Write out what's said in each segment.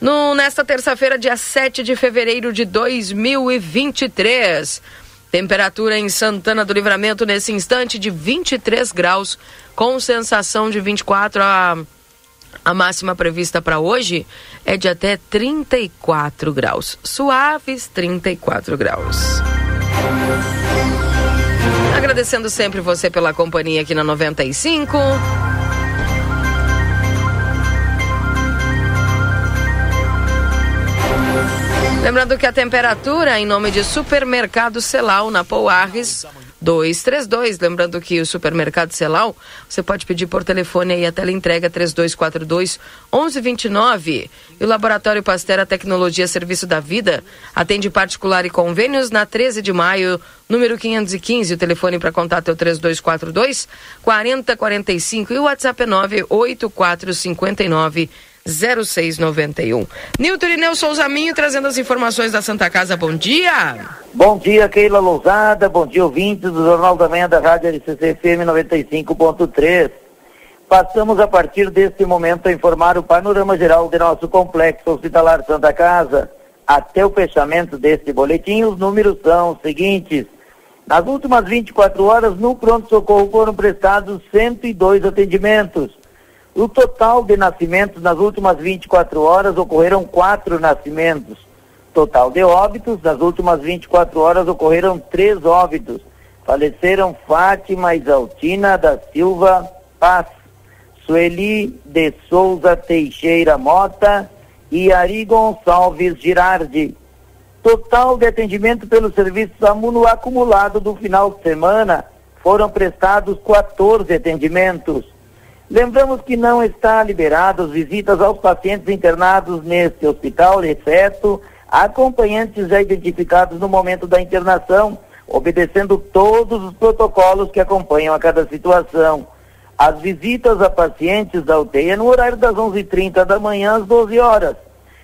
No, nesta terça-feira, dia 7 de fevereiro de 2023. Temperatura em Santana do Livramento nesse instante de 23 graus, com sensação de 24 a a máxima prevista para hoje é de até 34 graus. Suaves 34 graus. Agradecendo sempre você pela companhia aqui na 95. Lembrando que a temperatura em nome de Supermercado Celal na Pouarres 232. Lembrando que o Supermercado Celal, você pode pedir por telefone aí a tela entrega 3242 1129. E o Laboratório Pastera Tecnologia Serviço da Vida atende particular e convênios na 13 de maio, número 515. O telefone para contato é o 3242 4045 e o WhatsApp é 98459 0691. Nilton Irineu Souza Minho trazendo as informações da Santa Casa. Bom dia. Bom dia, Keila Lousada. Bom dia, ouvintes do Jornal da Manhã da Rádio LCC FM 95.3. Passamos a partir deste momento a informar o panorama geral de nosso complexo hospitalar Santa Casa. Até o fechamento deste boletim, os números são os seguintes. Nas últimas 24 horas, no pronto-socorro foram prestados 102 atendimentos. O total de nascimentos nas últimas 24 horas ocorreram quatro nascimentos. Total de óbitos, nas últimas 24 horas ocorreram três óbitos. Faleceram Fátima Isaltina da Silva Paz, Sueli de Souza Teixeira Mota e Ari Gonçalves Girardi. Total de atendimento pelo serviço SAMU acumulado do final de semana foram prestados 14 atendimentos. Lembramos que não está liberadas visitas aos pacientes internados neste hospital, exceto acompanhantes já identificados no momento da internação, obedecendo todos os protocolos que acompanham a cada situação. As visitas a pacientes da UTI é no horário das 11h30 da manhã às 12 horas,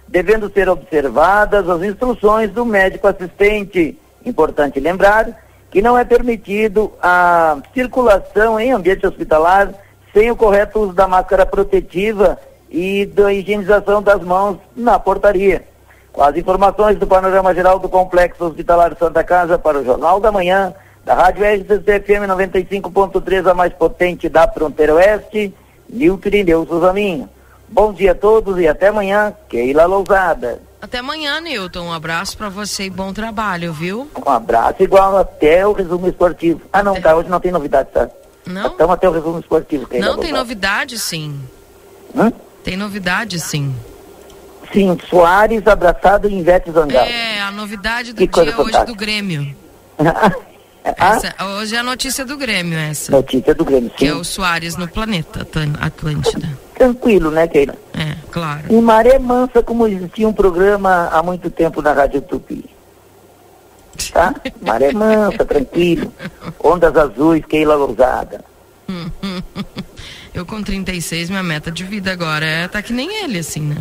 devendo ser observadas as instruções do médico assistente. Importante lembrar que não é permitido a circulação em ambiente hospitalar sem o correto uso da máscara protetiva e da higienização das mãos na portaria. Com as informações do panorama geral do Complexo Hospitalar Santa Casa para o Jornal da Manhã, da Rádio RCC-FM 95.3, a mais potente da fronteira oeste, Nilton Irineu Suzaminho. Bom dia a todos e até amanhã, Keila Lousada. Até amanhã, Nilton. Um abraço para você e bom trabalho, viu? Um abraço igual até o resumo esportivo. Ah, não, tá, hoje não tem novidade, tá? Não? Então até o resumo esportivo. Que Não, tem novidade sim. Hã? Tem novidade sim. Sim, Soares abraçado em Ivete Zangal. É, a novidade do Que dia hoje fantástica. do Grêmio. ah, Essa, hoje é a notícia do Grêmio, essa. notícia do Grêmio, Que é sim. o Soares no planeta Atlântida. Tranquilo, né, Keila? É, claro. Em Maré Mansa, como existia um programa há muito tempo na Rádio Tupi. Tá? Maré Mansa, tranquilo. Ondas azuis, Keila Lousada. Eu com 36, minha meta de vida agora é tá que nem ele, assim, né?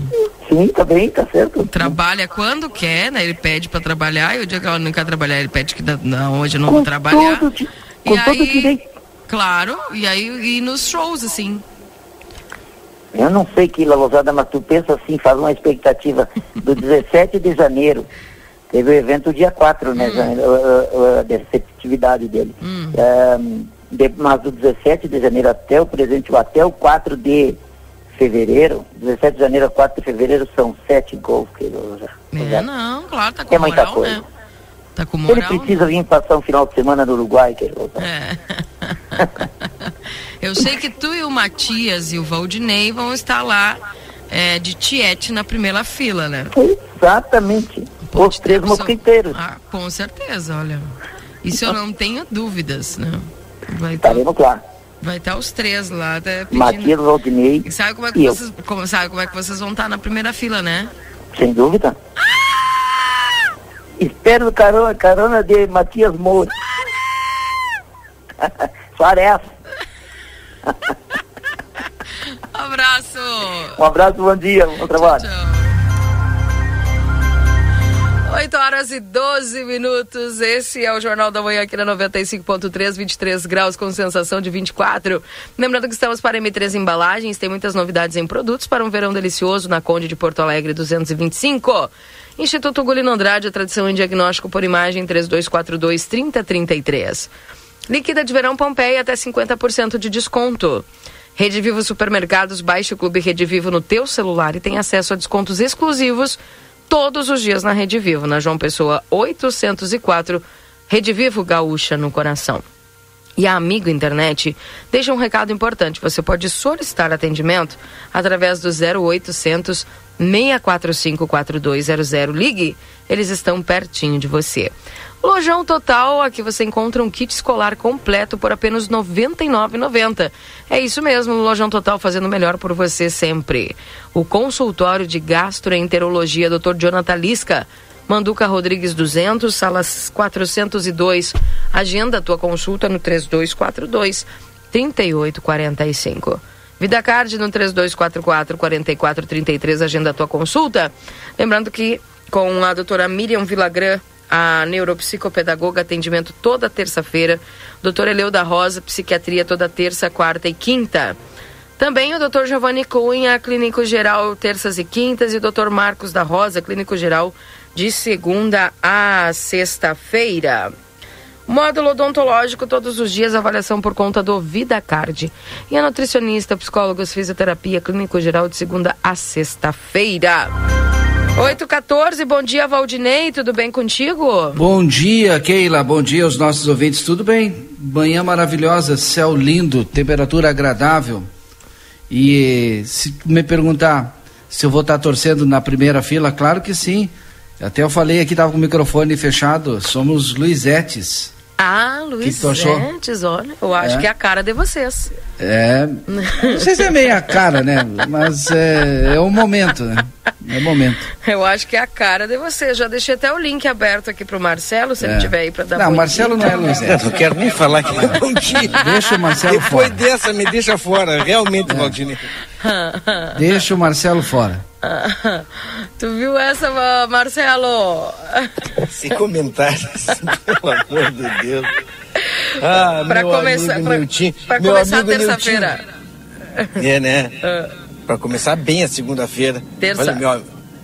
Sim, tá bem, tá certo. Trabalha quando quer, né? Ele pede pra trabalhar e o dia que ela não quer trabalhar, ele pede que não, hoje eu não Com vou trabalhar. todo di- E com todo aí- direito. Claro, e aí e nos shows, assim. Eu não sei, Keila Lousada, mas tu pensa assim, faz uma expectativa do 17 de janeiro. Teve o evento dia 4, né, janeiro, uh, uh, dessa atividade dele. Hum. Ahn, de- mas do 17 de janeiro até o presente, até o 4 de fevereiro, 17 de janeiro a 4 de fevereiro são sete gols que ele já. É, não, claro, tá com É muita moral, coisa. né? Tá com Ele moral. precisa vir passar um final de semana no Uruguai, que ele É. Eu sei que tu e o Matias e o Valdinei vão estar lá é, de tiete na primeira fila, né? Exatamente. Os três mosquiteiros. Ah, com certeza, olha. Isso eu não tenho dúvidas, né? Vai estar Estaremos lá. vai tá os três lá até pedindo. Matias Valdinei. E sabe como é e que eu. vocês, como, sabe como é que vocês vão estar na primeira fila, né? Sem dúvida. Espero carona, carona de Matias Moura. Suarez. Abraço. Um abraço, bom dia, bom trabalho. Tchau. 8 horas e 12 minutos. Esse é o Jornal da Manhã aqui na 95.3, 23 graus com sensação de 24. Lembrando que estamos para M3 Embalagens, tem muitas novidades em produtos para um verão delicioso na Conde de Porto Alegre 225. Instituto Gulino Andrade, a tradição em diagnóstico por imagem 3242 3033. Líquida de verão Pompeia até 50% de desconto. Rede Vivo Supermercados, baixe o Clube Rede Vivo no teu celular e tem acesso a descontos exclusivos todos os dias na Rede Vivo, na João Pessoa 804, Rede Vivo Gaúcha no coração. E a Amigo Internet deixa um recado importante. Você pode solicitar atendimento através do 0800 645 4200. Ligue, eles estão pertinho de você. Lojão Total, aqui você encontra um kit escolar completo por apenas R$ 99,90. É isso mesmo, Lojão Total fazendo melhor por você sempre. O consultório de gastroenterologia Dr. Jonathan Lisca, Manduca Rodrigues 200, salas 402. Agenda a tua consulta no 3242 3845. Vida Card no 3244 4433, agenda a tua consulta. Lembrando que com a doutora Miriam Vilagran a neuropsicopedagoga, atendimento toda terça-feira. Doutor Eleu da Rosa, psiquiatria toda terça, quarta e quinta. Também o doutor Giovanni Cunha, clínico geral, terças e quintas. E o doutor Marcos da Rosa, clínico geral, de segunda a sexta-feira. Módulo odontológico todos os dias, avaliação por conta do VidaCard. E a nutricionista, psicólogos, fisioterapia, clínico geral de segunda a sexta-feira. 814, bom dia Valdinei, tudo bem contigo? Bom dia, Keila, bom dia aos nossos ouvintes, tudo bem? Manhã maravilhosa, céu lindo, temperatura agradável. E se me perguntar se eu vou estar torcendo na primeira fila, claro que sim. Até eu falei aqui, estava com o microfone fechado, somos Luizetes. Ah, Luiz Antes, olha, eu acho é. que é a cara de vocês. É, não sei se é meio a cara, né? Mas é, é o momento, né? É o momento. Eu acho que é a cara de vocês. Já deixei até o link aberto aqui pro Marcelo, se é. ele tiver aí para dar Não, Marcelo não é Luiz Não quero nem falar que é bom dia. Deixa o Marcelo Depois fora. Depois dessa, me deixa fora, realmente, é. Valdinei. Deixa o Marcelo fora. tu viu essa, Marcelo? Sem comentários, pelo amor de Deus. Ah, pra meu começar, amigo pra, pra meu começar terça-feira. É, né? Uh. Pra começar bem a segunda-feira. Terça. Olha, meu,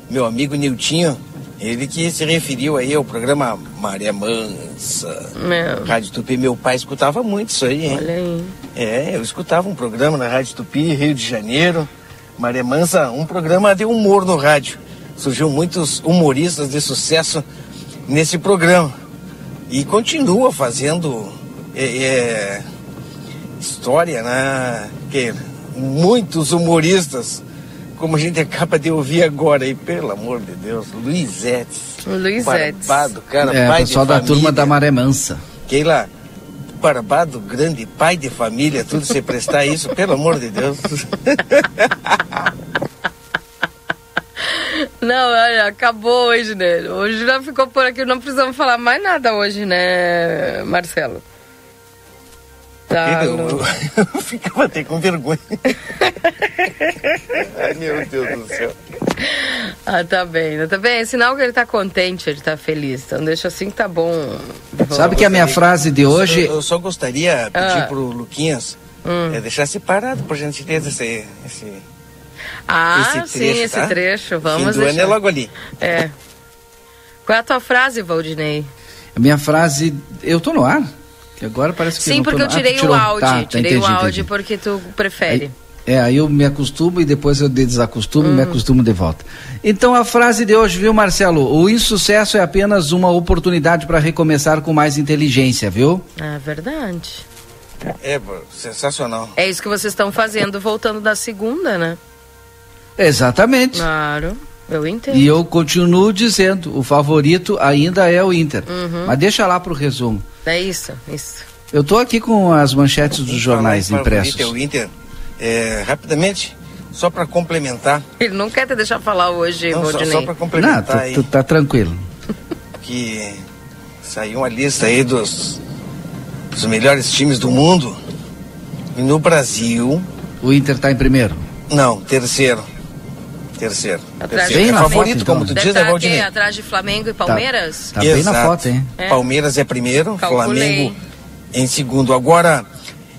meu amigo Niltinho, ele que se referiu aí ao programa Maria Mansa, meu. Rádio Tupi. Meu pai escutava muito isso aí, hein? Olha aí. É, eu escutava um programa na Rádio Tupi, Rio de Janeiro. Maria Mansa, um programa de humor no rádio. Surgiu muitos humoristas de sucesso nesse programa. E continua fazendo é, é, história, né? Que muitos humoristas, como a gente acaba de ouvir agora aí, pelo amor de Deus, Luizetes. Luizetes. Barbado, cara, é, pai pessoal da família. turma da Maré Mansa. Keila, barbado, grande, pai de família, tudo se prestar isso, pelo amor de Deus. Não, olha, acabou hoje, né? Hoje já ficou por aqui, não precisamos falar mais nada hoje, né, Marcelo? Tá, eu, eu, eu ficava até com vergonha. Ai, meu Deus do céu. Ah, tá bem, tá bem. É sinal que ele tá contente, ele tá feliz. Então deixa assim que tá bom. Sabe que a minha frase de hoje. Eu, eu só gostaria de pedir ah. pro Luquinhas hum. é, deixar separado, por gentileza, esse. esse ah, esse trecho, sim, esse tá? trecho. Vamos Fim do ano é logo ali. É. Qual é a tua frase, Valdinei? A minha frase. Eu tô no ar? Que agora parece que Sim, porque eu tirei ah, o áudio. Tá, tá, tirei entendi, o áudio entendi. porque tu prefere. Aí, é, aí eu me acostumo e depois eu desacostumo hum. e me acostumo de volta. Então a frase de hoje, viu, Marcelo? O insucesso é apenas uma oportunidade para recomeçar com mais inteligência, viu? É verdade. É, sensacional. É isso que vocês estão fazendo, voltando da segunda, né? Exatamente. Claro. Eu entendo. E eu continuo dizendo, o favorito ainda é o Inter. Uhum. Mas deixa lá pro resumo. É isso, isso. Eu tô aqui com as manchetes dos jornais impressos. É o Inter. É, rapidamente, só para complementar. Ele não quer te deixar falar hoje, Não, só, Rodinei. só para complementar Não, aí, tu, tu tá tranquilo. que saiu uma lista aí dos, dos melhores times do mundo. E no Brasil, O Inter tá em primeiro. não, terceiro. Terceiro. Terceiro. Bem é favorito, foto, então. como tu Deve diz, é Valdinei. Atrás de Flamengo e tá. Palmeiras? Tá, tá bem na foto, hein? É. Palmeiras é primeiro, Calculei. Flamengo em segundo. Agora,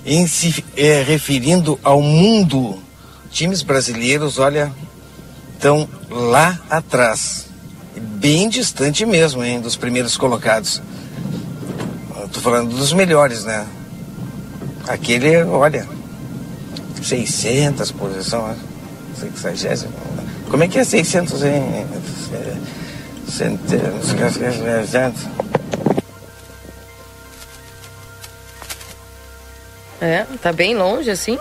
em se é, referindo ao mundo, times brasileiros, olha, estão lá atrás. Bem distante mesmo, hein, dos primeiros colocados. Estou falando dos melhores, né? Aquele, olha, 600 posição, 60, como é que é 600 em... Centenas, É, tá bem longe assim?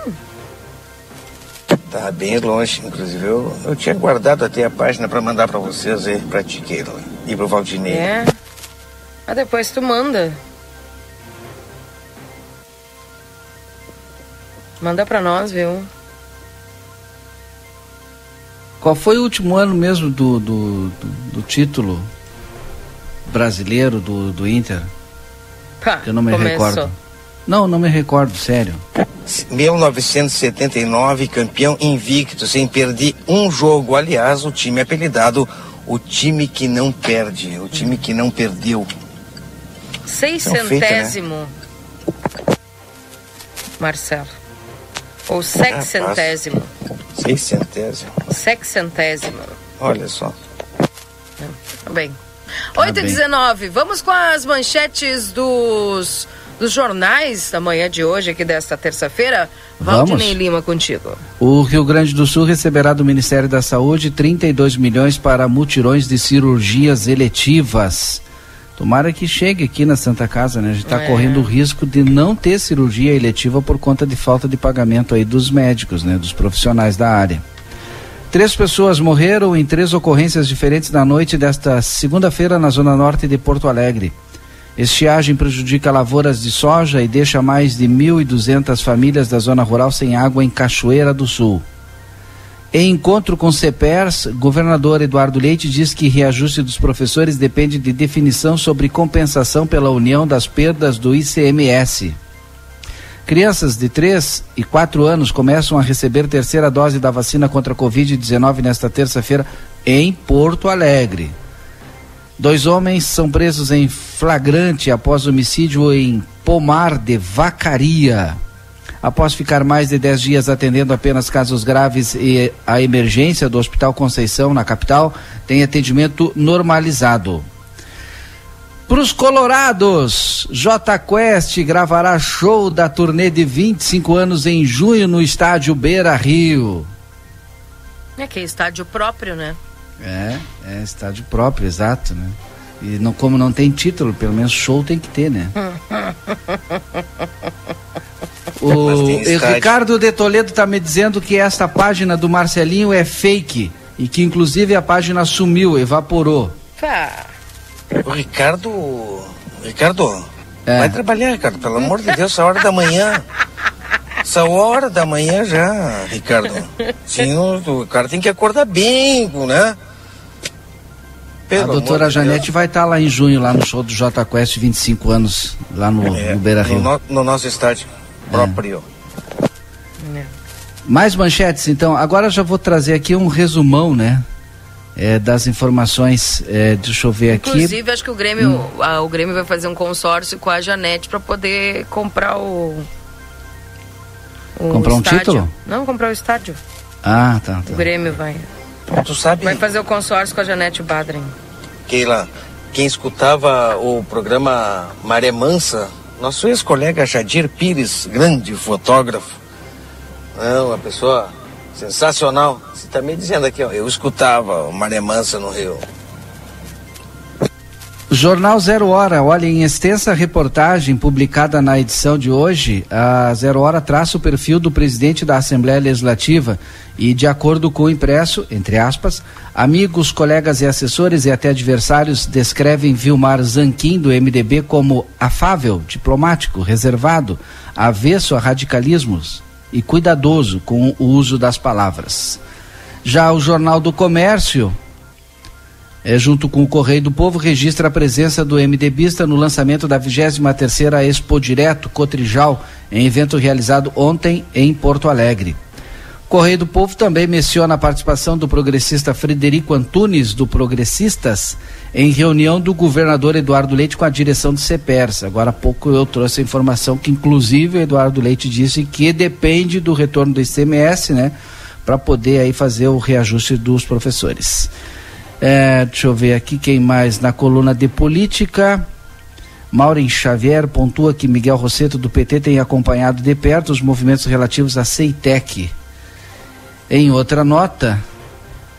Tá bem longe, inclusive eu, eu tinha guardado até a página para mandar para vocês aí, pra Tiqueira e pro Valdinei. É. Ah, depois tu manda. Manda pra nós, viu? Qual foi o último ano mesmo do, do, do, do título brasileiro do, do Inter? Pá, Que eu não me começou. recordo. Não, não me recordo, sério. 1979, campeão invicto, sem perder um jogo. Aliás, o time é apelidado o time que não perde, o time que não perdeu. Seiscentésimo. Marcelo. Ou sexcentésimo. Seiscentésimo. Sexcentésimo. Olha só. Tá bem. 8 e bem. 19 vamos com as manchetes dos, dos jornais da manhã de hoje, aqui desta terça-feira. Vamos. Valdinei Lima contigo. O Rio Grande do Sul receberá do Ministério da Saúde 32 milhões para mutirões de cirurgias eletivas. Tomara que chegue aqui na Santa Casa, né? A gente está É. correndo o risco de não ter cirurgia eletiva por conta de falta de pagamento aí dos médicos, né? Dos profissionais da área. Três pessoas morreram em três ocorrências diferentes na noite desta segunda-feira na zona norte de Porto Alegre. Estiagem prejudica lavouras de soja e deixa mais de 1.200 famílias da zona rural sem água em Cachoeira do Sul. Em encontro com CEPERS, governador Eduardo Leite diz que reajuste dos professores depende de definição sobre compensação pela união das perdas do ICMS. Crianças de 3 e 4 anos começam a receber terceira dose da vacina contra a Covid-19 nesta terça-feira em Porto Alegre. Dois homens são presos em flagrante após homicídio em Pomar de Vacaria. Após ficar mais de 10 dias atendendo apenas casos graves e a emergência do Hospital Conceição, na capital, tem atendimento normalizado. Para os Colorados, J Quest gravará show da turnê de 25 anos em junho no estádio Beira Rio. É que é estádio próprio, né? É, é estádio próprio, exato, né? E não, como não tem título, pelo menos show tem que ter, né? O. Ricardo de Toledo está me dizendo que esta página do Marcelinho é fake e que inclusive a página sumiu, evaporou. O Ricardo. Ricardo, É. vai trabalhar, Ricardo, pelo amor de Deus, essa hora da manhã. Essa hora da manhã já, Ricardo. Sim, o, cara tem que acordar bem, né? Pelo a doutora de Janete Deus. vai estar lá em junho, lá no show do J Quest 25 anos, lá no, É, no Beira Rio. no, no- no nosso estádio próprio. Mais manchetes, então. Agora já vou trazer aqui um resumão, né? é, das informações. é, deixa eu ver aqui. Inclusive, acho que o Grêmio, ah, o Grêmio vai fazer um consórcio com a Janete para poder comprar o. o Comprar um estádio. título? Não, comprar o estádio. Ah, tá. O tá. Grêmio vai. Tu sabe, Vai fazer o consórcio com a Janete Badren. Keila, quem escutava o programa Maré Mansa, nosso ex-colega Jadir Pires, grande fotógrafo, é uma pessoa sensacional. Você está me dizendo aqui, ó, eu escutava o Maré Mansa no Rio. Jornal Zero Hora, olha, em extensa reportagem publicada na edição de hoje, a Zero Hora traça o perfil do presidente da Assembleia Legislativa e, de acordo com o impresso, entre aspas, amigos, colegas e assessores e até adversários descrevem Vilmar Zanquim, do MDB, como afável, diplomático, reservado, avesso a radicalismos. e cuidadoso com o uso das palavras. Já o Jornal do Comércio, é, junto com o Correio do Povo, registra a presença do MDBista no lançamento da 23ª Expo Direto Cotrijal, em evento realizado ontem em Porto Alegre. Correio do Povo também menciona a participação do progressista Frederico Antunes, do Progressistas, em reunião do governador Eduardo Leite com a direção do CEPERS. Agora há pouco eu trouxe a informação que, inclusive, o Eduardo Leite disse que depende do retorno do ICMS, né, para poder aí fazer o reajuste dos professores. É, deixa eu ver aqui quem mais na coluna de política. Maureen Xavier pontua que Miguel Rosseto do PT tem acompanhado de perto os movimentos relativos à CEITEC. Em outra nota,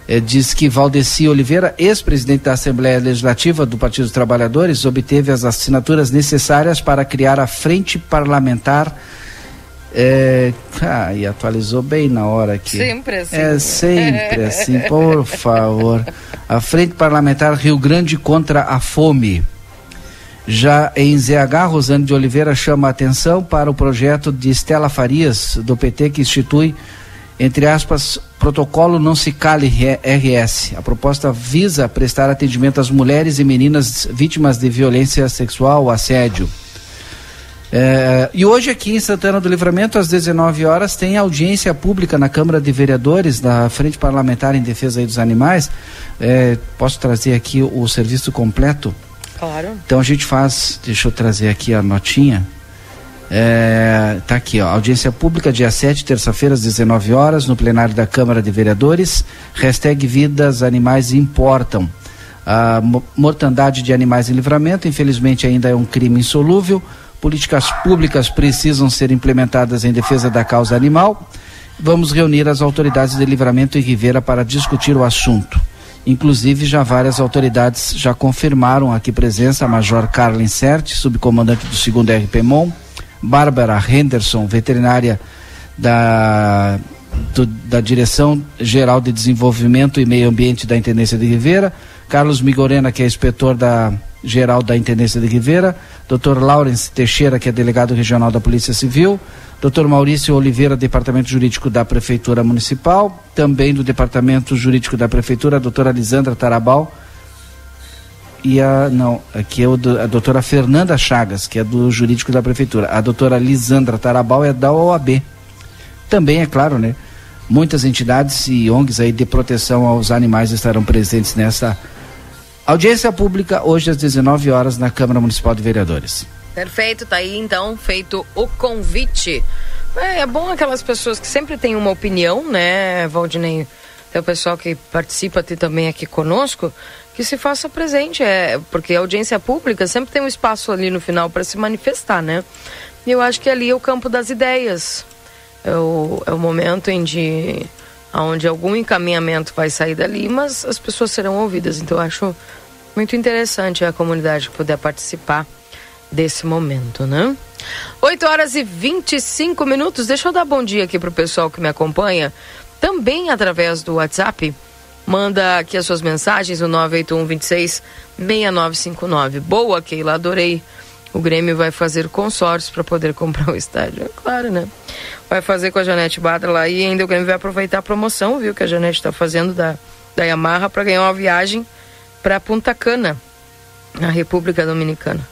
eh, diz que Valdeci Oliveira, ex-presidente da Assembleia Legislativa do Partido dos Trabalhadores, obteve as assinaturas necessárias para criar a Frente Parlamentar. É, ah, e atualizou bem na hora aqui. Sempre assim. É sempre assim, por favor. A Frente Parlamentar Rio Grande contra a Fome. Já em ZH, Rosane de Oliveira chama a atenção para o projeto de Estela Farias, do PT, que institui entre aspas, protocolo não se cale RS. A proposta visa prestar atendimento às mulheres e meninas vítimas de violência sexual, assédio. É, e hoje aqui em Santana do Livramento, às 19 horas, tem audiência pública na Câmara de Vereadores da Frente Parlamentar em Defesa dos Animais. É, posso trazer aqui o serviço completo? Claro. Então a gente faz, deixa eu trazer aqui a notinha. É, tá aqui, ó, audiência pública, dia 7, terça-feira, às 19 horas, no plenário da Câmara de Vereadores. Hashtag Vidas Animais Importam. A mortandade de animais em livramento, infelizmente, ainda é um crime insolúvel. Políticas públicas precisam ser implementadas em defesa da causa animal. Vamos reunir as autoridades de livramento e Rivera para discutir o assunto. Inclusive, já várias autoridades já confirmaram aqui presença, a Major Carla Insert, subcomandante do 2 RPMON, Bárbara Henderson, veterinária da, do, da Direção Geral de Desenvolvimento e Meio Ambiente da Intendência de Rivera, Carlos Migorena, que é inspetor da Geral da Intendência de Rivera, Dr. Lawrence Teixeira, que é delegado regional da Polícia Civil, Dr. Maurício Oliveira, Departamento Jurídico da Prefeitura Municipal, também do Departamento Jurídico da Prefeitura, a doutora Lisandra Tarabal, e a. Não, aqui é o, a doutora Fernanda Chagas, que é do jurídico da prefeitura. A doutora Lisandra Tarabal é da OAB. Também, é claro, né? Muitas entidades e ONGs aí de proteção aos animais estarão presentes nessa audiência pública hoje às 19 horas na Câmara Municipal de Vereadores. Perfeito, tá aí então feito o convite. É, é bom aquelas pessoas que sempre têm uma opinião, né, Valdinei? Tem o pessoal que participa também aqui conosco que se faça presente, é, porque a audiência pública sempre tem um espaço ali no final para se manifestar, né? E eu acho que ali é o campo das ideias. É o, é o momento em de, onde algum encaminhamento vai sair dali, mas as pessoas serão ouvidas. Então eu acho muito interessante a comunidade poder participar desse momento, né? 8 horas e 25 minutos. Deixa eu dar bom dia aqui para o pessoal que me acompanha, também através do WhatsApp. Manda aqui as suas mensagens, o 981 26 6959. Boa, Keila, adorei. O Grêmio vai fazer consórcio para poder comprar o estádio. É claro, né? Vai fazer com a Janete Badra lá e ainda o Grêmio vai aproveitar a promoção, viu? Que a Janete está fazendo da, da Yamaha para ganhar uma viagem para Punta Cana, na República Dominicana.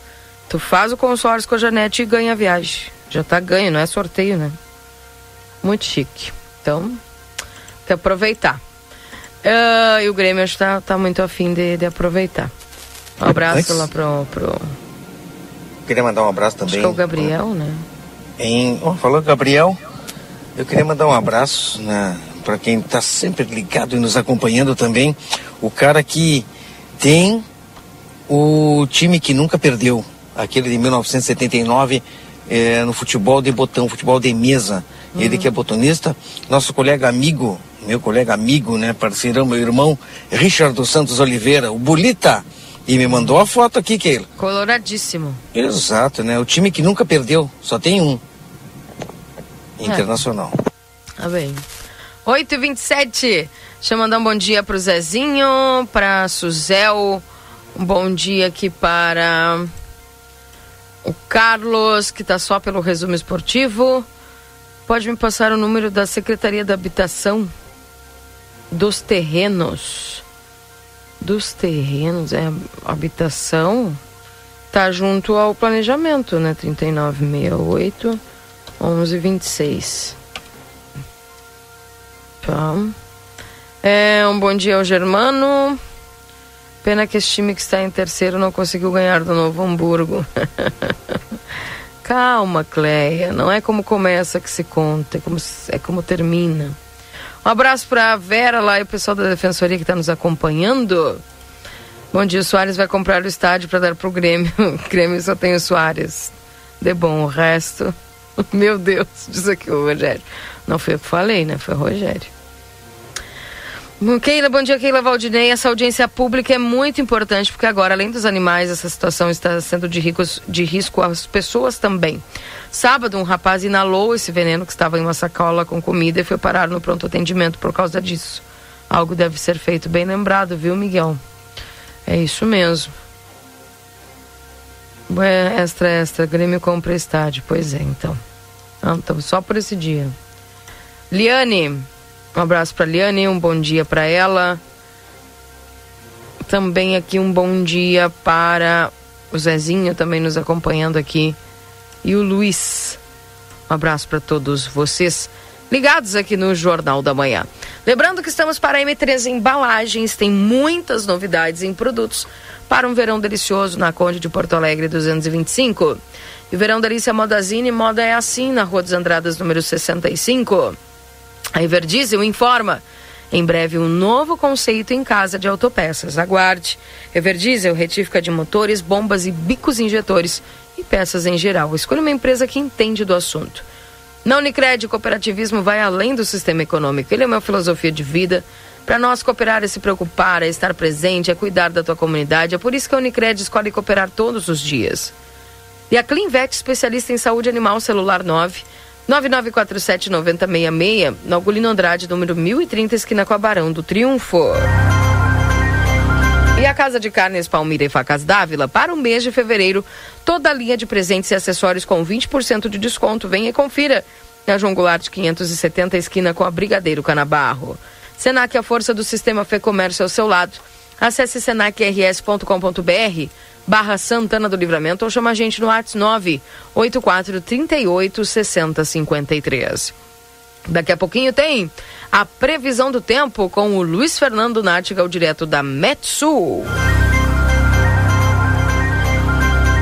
Tu faz o consórcio com a Janete e ganha a viagem. Já tá ganho, não é sorteio, né? Muito chique. Então, tem que aproveitar. Uh, e o Grêmio está tá muito afim de, de aproveitar. Um abraço lá pro, pro. Queria mandar um abraço também. Acho que é o Gabriel, né? Em, oh, falou Gabriel. Eu queria mandar um abraço né, para quem está sempre ligado e nos acompanhando também. O cara que tem o time que nunca perdeu, aquele de 1979 é, no futebol de botão, futebol de mesa. Uhum. Ele que é botonista, nosso colega amigo meu colega amigo, né, parceirão, meu irmão, Richard dos Santos Oliveira, o Bolita. E me mandou a foto aqui, Keila. Coloradíssimo. Exato, né? O time que nunca perdeu, só tem um. É. Internacional. Tá bem. 8 e 27 Deixa eu mandar um bom dia pro Zezinho, pra Suzel. Um bom dia aqui para o Carlos, que tá só pelo resumo esportivo. pode me passar o número da Secretaria da Habitação dos terrenos? Dos terrenos, é habitação? Tá junto ao planejamento, né? 3968 1126. Tá. É, um bom dia ao Germano. Pena que esse time que está em terceiro não conseguiu ganhar do Novo Hamburgo. Calma, Cleia. Não é como começa que se conta, é como, é como termina. Um abraço para a Vera lá e o pessoal da Defensoria que está nos acompanhando. Bom dia, o Soares vai comprar o estádio para dar para o Grêmio. O Grêmio só tem o Soares. De bom, o resto. Meu Deus, diz aqui o Rogério. Não foi eu que falei, né? Foi o Rogério. Keila, bom dia, Keila Valdinei. Essa audiência pública é muito importante, porque agora, além dos animais, essa situação está sendo de, ricos, de risco às pessoas também. Sábado, um rapaz inalou esse veneno que estava em uma sacola com comida e foi parar no pronto atendimento por causa disso. Algo deve ser feito, bem lembrado, viu, Miguel? É isso mesmo. É, extra, extra, Grêmio compra estádio. Pois é, então. Ah, então só por esse dia. Liane, um abraço para Liane, um bom dia para ela. Também aqui um bom dia para o Zezinho também nos acompanhando aqui e o Luiz. Um abraço para todos vocês ligados aqui no Jornal da Manhã. Lembrando que estamos para a M3 Embalagens, tem muitas novidades em produtos para um verão delicioso na Conde de Porto Alegre 225. E o Verão Delícia Modazine, moda é assim, na Rua dos Andradas, número 65. A Everdiesel informa. Em breve, um novo conceito em casa de autopeças. Aguarde. Everdiesel, retífica de motores, bombas e bicos injetores e peças em geral. Escolha uma empresa que entende do assunto. Na Unicred, cooperativismo vai além do sistema econômico. Ele é uma filosofia de vida. Para nós, cooperar é se preocupar, é estar presente, é cuidar da tua comunidade. É por isso que a Unicred escolhe cooperar todos os dias. E a Clinvet, especialista em saúde animal celular 9 9947-9066, na Algolino Andrade, número 1030, esquina com a Barão do Triunfo. E a Casa de Carnes Palmira e Facas Dávila, para o mês de fevereiro, toda a linha de presentes e acessórios com 20% de desconto. Venha e confira. Na João Goulart 570, esquina com a Brigadeiro Canabarro. Senac, a força do sistema Fê Comércio ao seu lado. Acesse senacrs.com.br barra Santana do Livramento ou chama a gente no WhatsApp 984 38 60 53. Daqui a pouquinho tem a previsão do tempo com o Luiz Fernando Nátiga, o direto da Metsul.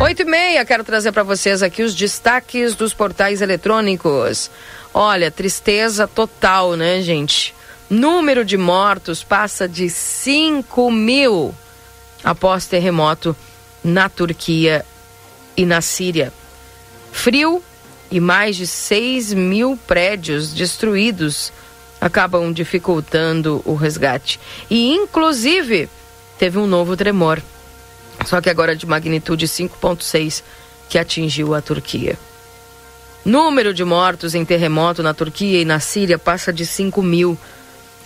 Oito e meia, quero trazer para vocês aqui os destaques dos portais eletrônicos. Olha, tristeza total, né, gente? Número de mortos passa de 5 mil após terremoto na Turquia e na Síria. Frio e mais de 6 mil prédios destruídos acabam dificultando o resgate. E, inclusive, teve um novo tremor, só que agora de magnitude 5,6, que atingiu a Turquia. Número de mortos em terremoto na Turquia e na Síria passa de 5 mil.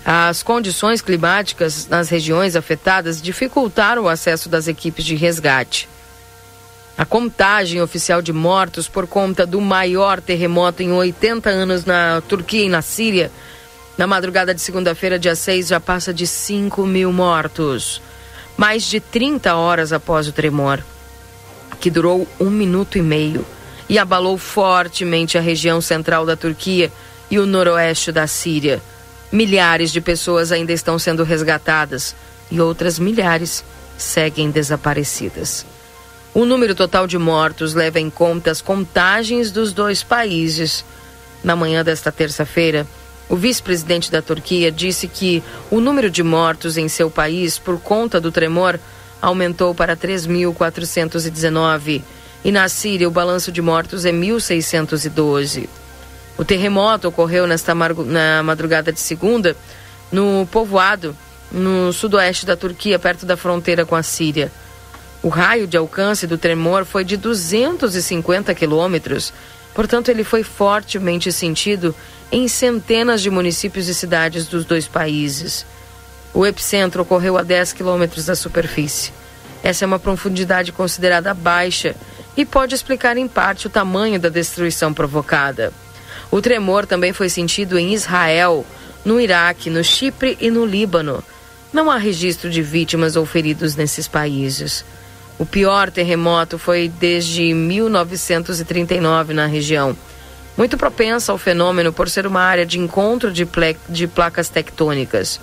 As condições climáticas nas regiões afetadas dificultaram o acesso das equipes de resgate. A contagem oficial de mortos por conta do maior terremoto em 80 anos na Turquia e na Síria, na madrugada de segunda-feira, dia 6, já passa de 5 mil mortos. Mais de 30 horas após o tremor, que durou um minuto e meio e abalou fortemente a região central da Turquia e o noroeste da Síria. Milhares de pessoas ainda estão sendo resgatadas e outras milhares seguem desaparecidas. O número total de mortos leva em conta as contagens dos dois países. Na manhã desta terça-feira, o vice-presidente da Turquia disse que o número de mortos em seu país por conta do tremor aumentou para 3.419 e na Síria o balanço de mortos é 1.612. O terremoto ocorreu nesta na madrugada de segunda no povoado no sudoeste da Turquia, perto da fronteira com a Síria. O raio de alcance do tremor foi de 250 quilômetros, portanto, ele foi fortemente sentido em centenas de municípios e cidades dos dois países. O epicentro ocorreu a 10 quilômetros da superfície. Essa é uma profundidade considerada baixa e pode explicar em parte o tamanho da destruição provocada. O tremor também foi sentido em Israel, no Iraque, no Chipre e no Líbano. Não há registro de vítimas ou feridos nesses países. O pior terremoto foi desde 1939 na região. Muito propensa ao fenômeno por ser uma área de encontro de, de placas tectônicas.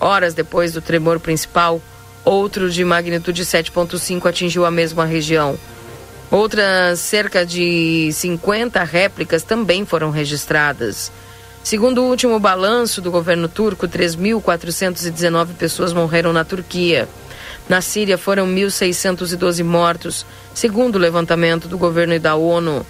Horas depois do tremor principal, outro de magnitude 7.5 atingiu a mesma região. Outras cerca de 50 réplicas também foram registradas. Segundo o último balanço do governo turco, 3.419 pessoas morreram na Turquia. Na Síria foram 1.612 mortos. Segundo o levantamento do governo e da ONU,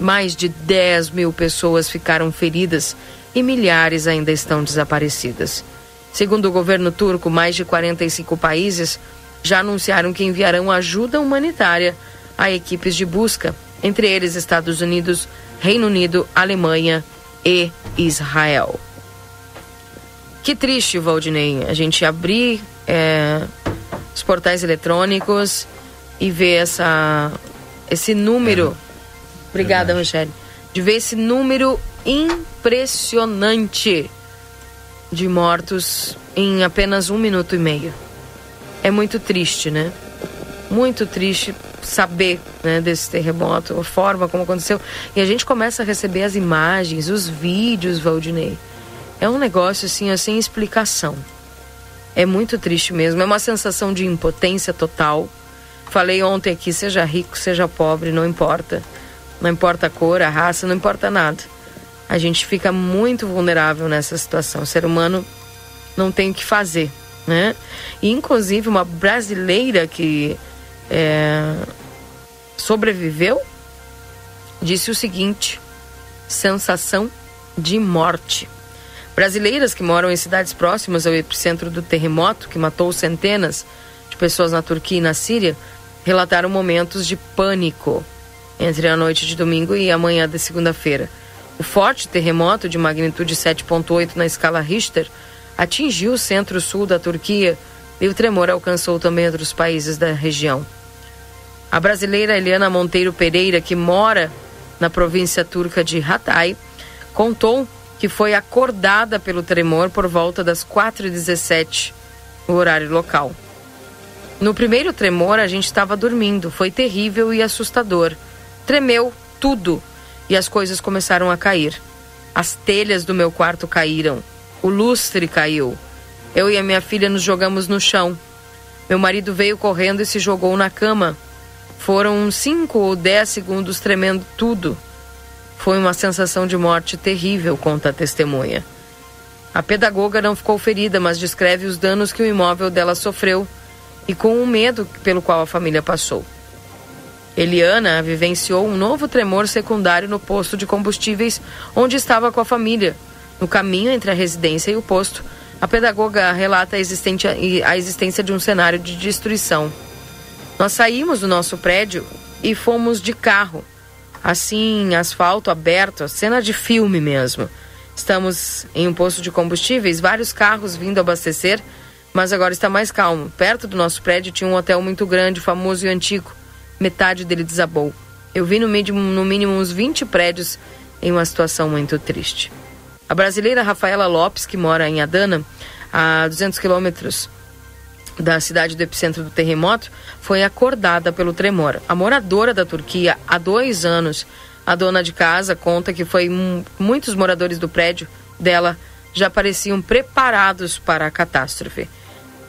mais de 10 mil pessoas ficaram feridas e milhares ainda estão desaparecidas. Segundo o governo turco, mais de 45 países já anunciaram que enviarão ajuda humanitária a equipes de busca, entre eles Estados Unidos, Reino Unido, Alemanha e Israel. Que triste, Valdinei, a gente abrir é, os portais eletrônicos e ver essa, esse número. É. Obrigada, Michele. De ver esse número impressionante de mortos em apenas um minuto e meio. É muito triste, né? Muito triste saber né, desse terremoto, a forma como aconteceu. E a gente começa a receber as imagens, os vídeos, Valdinei. É um negócio assim, sem explicação. É muito triste mesmo. É uma sensação de impotência total. Falei ontem aqui, seja rico, seja pobre, não importa. Não importa a cor, a raça, não importa nada. A gente fica muito vulnerável nessa situação. O ser humano não tem o que fazer, né? E, inclusive, uma brasileira que é, sobreviveu, disse o seguinte: sensação de morte. Brasileiras que moram em cidades próximas ao epicentro do terremoto, que matou centenas de pessoas na Turquia e na Síria, relataram momentos de pânico entre a noite de domingo e a manhã da segunda-feira. O forte terremoto de magnitude 7.8 na escala Richter atingiu o centro-sul da Turquia e o tremor alcançou também outros países da região. A brasileira Eliana Monteiro Pereira, que mora na província turca de Hatay, contou que foi acordada pelo tremor por volta das 4h17, no horário local. No primeiro tremor, a gente estava dormindo. Foi terrível e assustador. Tremeu tudo e as coisas começaram a cair. As telhas do meu quarto caíram. O lustre caiu. Eu e a minha filha nos jogamos no chão. Meu marido veio correndo e se jogou na cama. Foram cinco ou dez segundos tremendo tudo. Foi uma sensação de morte terrível, conta a testemunha. A pedagoga não ficou ferida, mas descreve os danos que o imóvel dela sofreu e com o medo pelo qual a família passou. Eliana vivenciou um novo tremor secundário no posto de combustíveis onde estava com a família. No caminho entre a residência e o posto, a pedagoga relata a, a existência de um cenário de destruição. Nós saímos do nosso prédio e fomos de carro. Assim, asfalto aberto, cena de filme mesmo. Estamos em um posto de combustíveis, vários carros vindo abastecer, mas agora está mais calmo. Perto do nosso prédio tinha um hotel muito grande, famoso e antigo. Metade dele desabou. Eu vi no mínimo, no mínimo uns 20 prédios em uma situação muito triste. A brasileira Rafaela Lopes, que mora em Adana, a 200 quilômetros da cidade do epicentro do terremoto foi acordada pelo tremor. A moradora da Turquia, há dois anos, a dona de casa conta que foi muitos moradores do prédio dela já pareciam preparados para a catástrofe.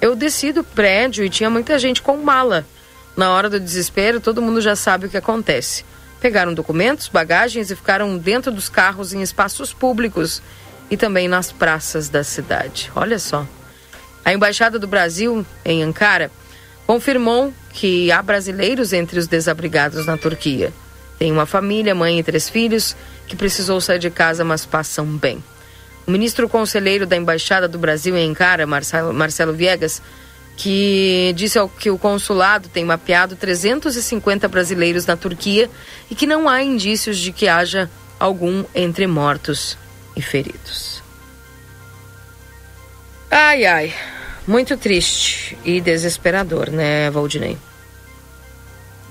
Eu desci do prédio e tinha muita gente com mala. Na hora do desespero, todo mundo já sabe o que acontece. Pegaram documentos, bagagens e ficaram dentro dos carros em espaços públicos e também nas praças da cidade. Olha só. A Embaixada do Brasil, em Ankara, confirmou que há brasileiros entre os desabrigados na Turquia. Tem uma família, mãe e três filhos, que precisou sair de casa, mas passam bem. O ministro conselheiro da Embaixada do Brasil em Ankara, Marcelo, Viegas, que disse que o consulado tem mapeado 350 brasileiros na Turquia e que não há indícios de que haja algum entre mortos e feridos. Ai, ai. Muito triste e desesperador, né, Valdinei?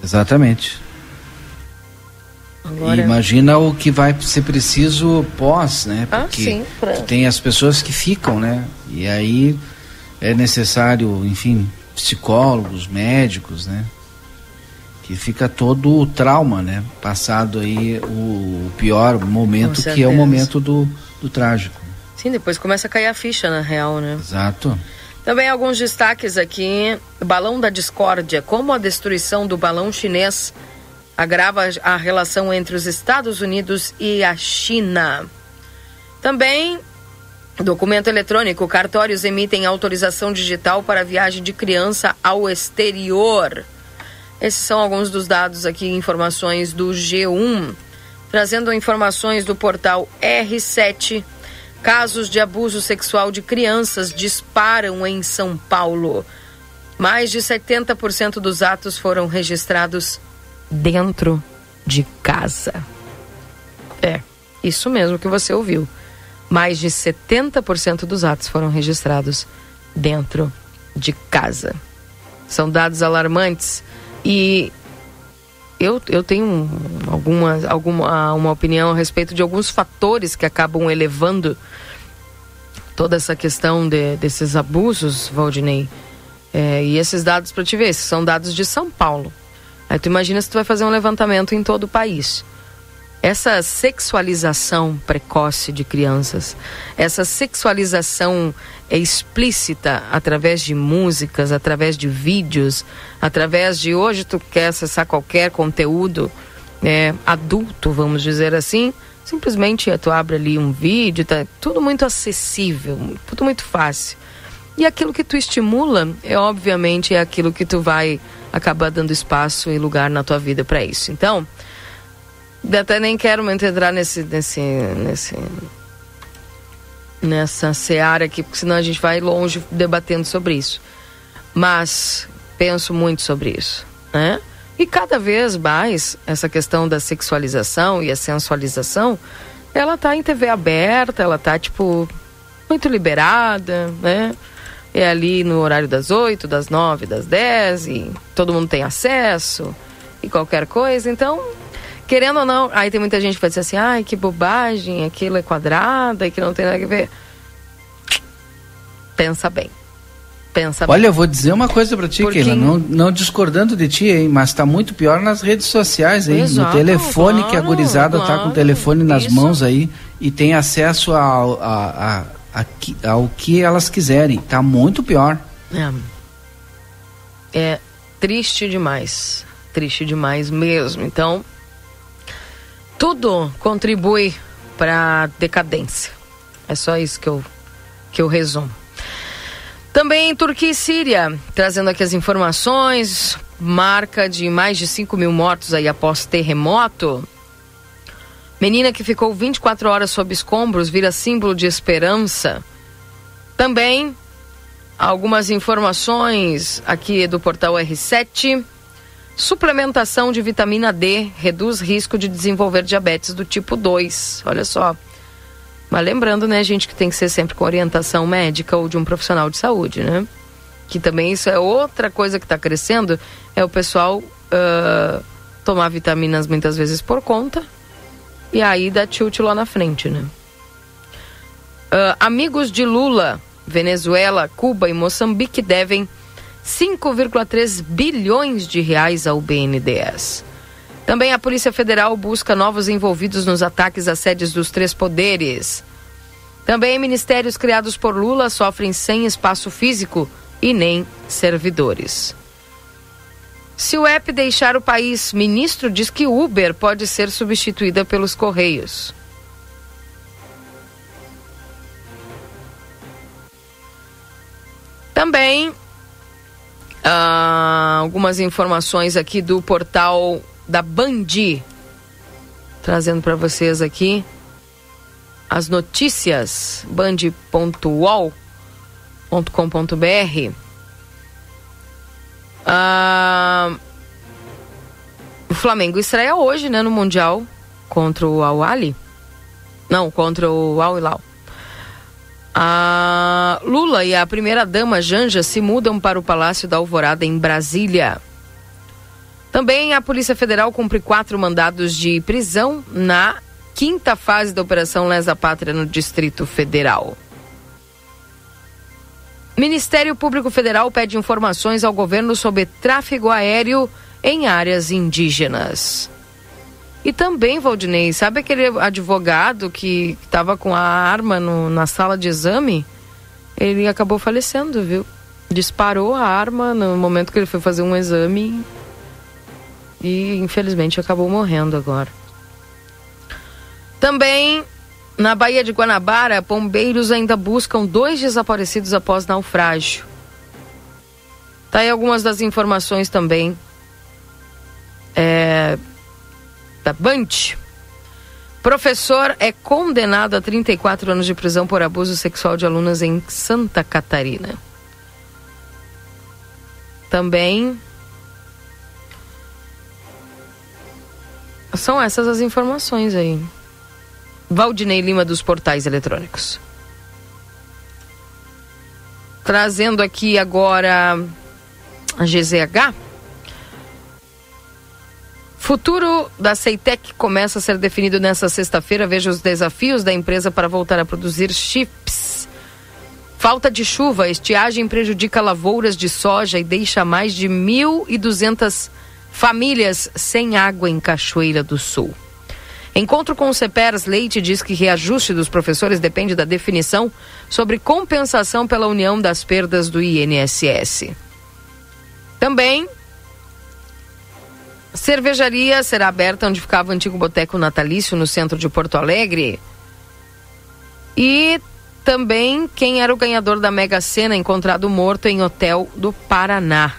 Exatamente. Agora... Imagina o que vai ser preciso pós, né? Ah, Porque ah, sim, pra... tem as pessoas que ficam, né? E aí é necessário, enfim, psicólogos, médicos, né? Que fica todo o trauma, né? Passado aí o pior momento, que é o momento do, do trágico. Sim, depois começa a cair a ficha, na real, né? Exato. Também alguns destaques aqui. Balão da discórdia. Como a destruição do balão chinês agrava a relação entre os Estados Unidos e a China. Também, documento eletrônico: cartórios emitem autorização digital para viagem de criança ao exterior. Esses são alguns dos dados aqui, informações do G1, trazendo informações do portal R7. Casos de abuso sexual de crianças disparam em São Paulo. Mais de 70% dos atos foram registrados dentro de casa. É, isso mesmo que você ouviu. Mais de 70% dos atos foram registrados dentro de casa. São dados alarmantes e eu, eu tenho alguma, alguma uma opinião a respeito de alguns fatores que acabam elevando toda essa questão de, desses abusos, Valdinei. É, e esses dados para te ver, esses são dados de São Paulo. Aí tu imagina se tu vai fazer um levantamento em todo o país. Essa sexualização precoce de crianças, essa sexualização explícita através de músicas, através de vídeos, através de hoje tu quer acessar qualquer conteúdo é, adulto, vamos dizer assim, simplesmente tu abre ali um vídeo, tá tudo muito acessível, tudo muito fácil. E aquilo que tu estimula é obviamente é aquilo que tu vai acabar dando espaço e lugar na tua vida para isso. Então, até nem quero muito entrar nesse, nesse, nesse, nessa seara aqui, porque senão a gente vai longe debatendo sobre isso. Mas penso muito sobre isso, né? E cada vez mais essa questão da sexualização e a sensualização, ela tá em TV aberta, ela tá tipo muito liberada, né? é ali no horário das 8, das 9, das 10 e todo mundo tem acesso e qualquer coisa. Então, querendo ou não, aí tem muita gente que vai dizer assim: ai, que bobagem, aquilo é quadrada e que não tem nada a ver. Pensa bem. Pensa Olha, bem. eu vou dizer uma coisa para ti, Keila, não, não discordando de ti, hein, mas tá muito pior nas redes sociais, hein? Exato, no telefone claro, que a gurizada claro, tá com o telefone nas isso. mãos aí e tem acesso a, a, a ao que elas quiserem. Tá muito pior. É, é triste demais. Triste demais mesmo. Então, tudo contribui para decadência. É só isso que eu, que eu resumo. Também Turquia e Síria, trazendo aqui as informações, marca de mais de 5 mil mortos aí após terremoto. Menina que ficou 24 horas sob escombros vira símbolo de esperança. Também algumas informações aqui do portal R7. Suplementação de vitamina D reduz risco de desenvolver diabetes do tipo 2. Olha só. Mas lembrando, né, gente, que tem que ser sempre com orientação médica ou de um profissional de saúde, né? Que também isso é outra coisa que está crescendo, é o pessoal uh, tomar vitaminas muitas vezes por conta e aí dá tilt lá na frente, né? Uh, amigos de Lula, Venezuela, Cuba e Moçambique devem 5,3 bilhões de reais ao BNDES. Também a Polícia Federal busca novos envolvidos nos ataques às sedes dos três poderes. Também ministérios criados por Lula sofrem sem espaço físico e nem servidores. Se o app deixar o país, ministro diz que Uber pode ser substituída pelos Correios. Também ah, algumas informações aqui do portal da Bandi, trazendo para vocês aqui as notícias band.wall.com.br. Ah, o Flamengo estreia hoje, né, no Mundial contra o Al Ali. Não, contra o Al Hilal. A Lula e a primeira dama Janja se mudam para o Palácio da Alvorada em Brasília. Também a Polícia Federal cumpre quatro mandados de prisão na quinta fase da Operação Lesa Pátria no Distrito Federal. Ministério Público Federal pede informações ao governo sobre tráfego aéreo em áreas indígenas. E também, Valdinei, sabe aquele advogado que estava com a arma no, na sala de exame? Ele acabou falecendo, viu? Disparou a arma no momento que ele foi fazer um exame e infelizmente acabou morrendo agora. Também na Baía de Guanabara, bombeiros ainda buscam dois desaparecidos após naufrágio. Tá aí algumas das informações também é, da Band. Professor é condenado a 34 anos de prisão por abuso sexual de alunas em Santa Catarina. Também são essas as informações aí. Valdinei Lima dos Portais Eletrônicos. Trazendo aqui agora a GZH. Futuro da Ceitec começa a ser definido nesta sexta-feira. Veja os desafios da empresa para voltar a produzir chips. Falta de chuva, estiagem prejudica lavouras de soja e deixa mais de 1.200 famílias sem água em Cachoeira do Sul. Encontro com o CEPERS, Leite diz que reajuste dos professores depende da definição sobre compensação pela união das perdas do INSS. Também, cervejaria será aberta onde ficava o antigo boteco natalício no centro de Porto Alegre. E também quem era o ganhador da Mega Sena encontrado morto em hotel do Paraná.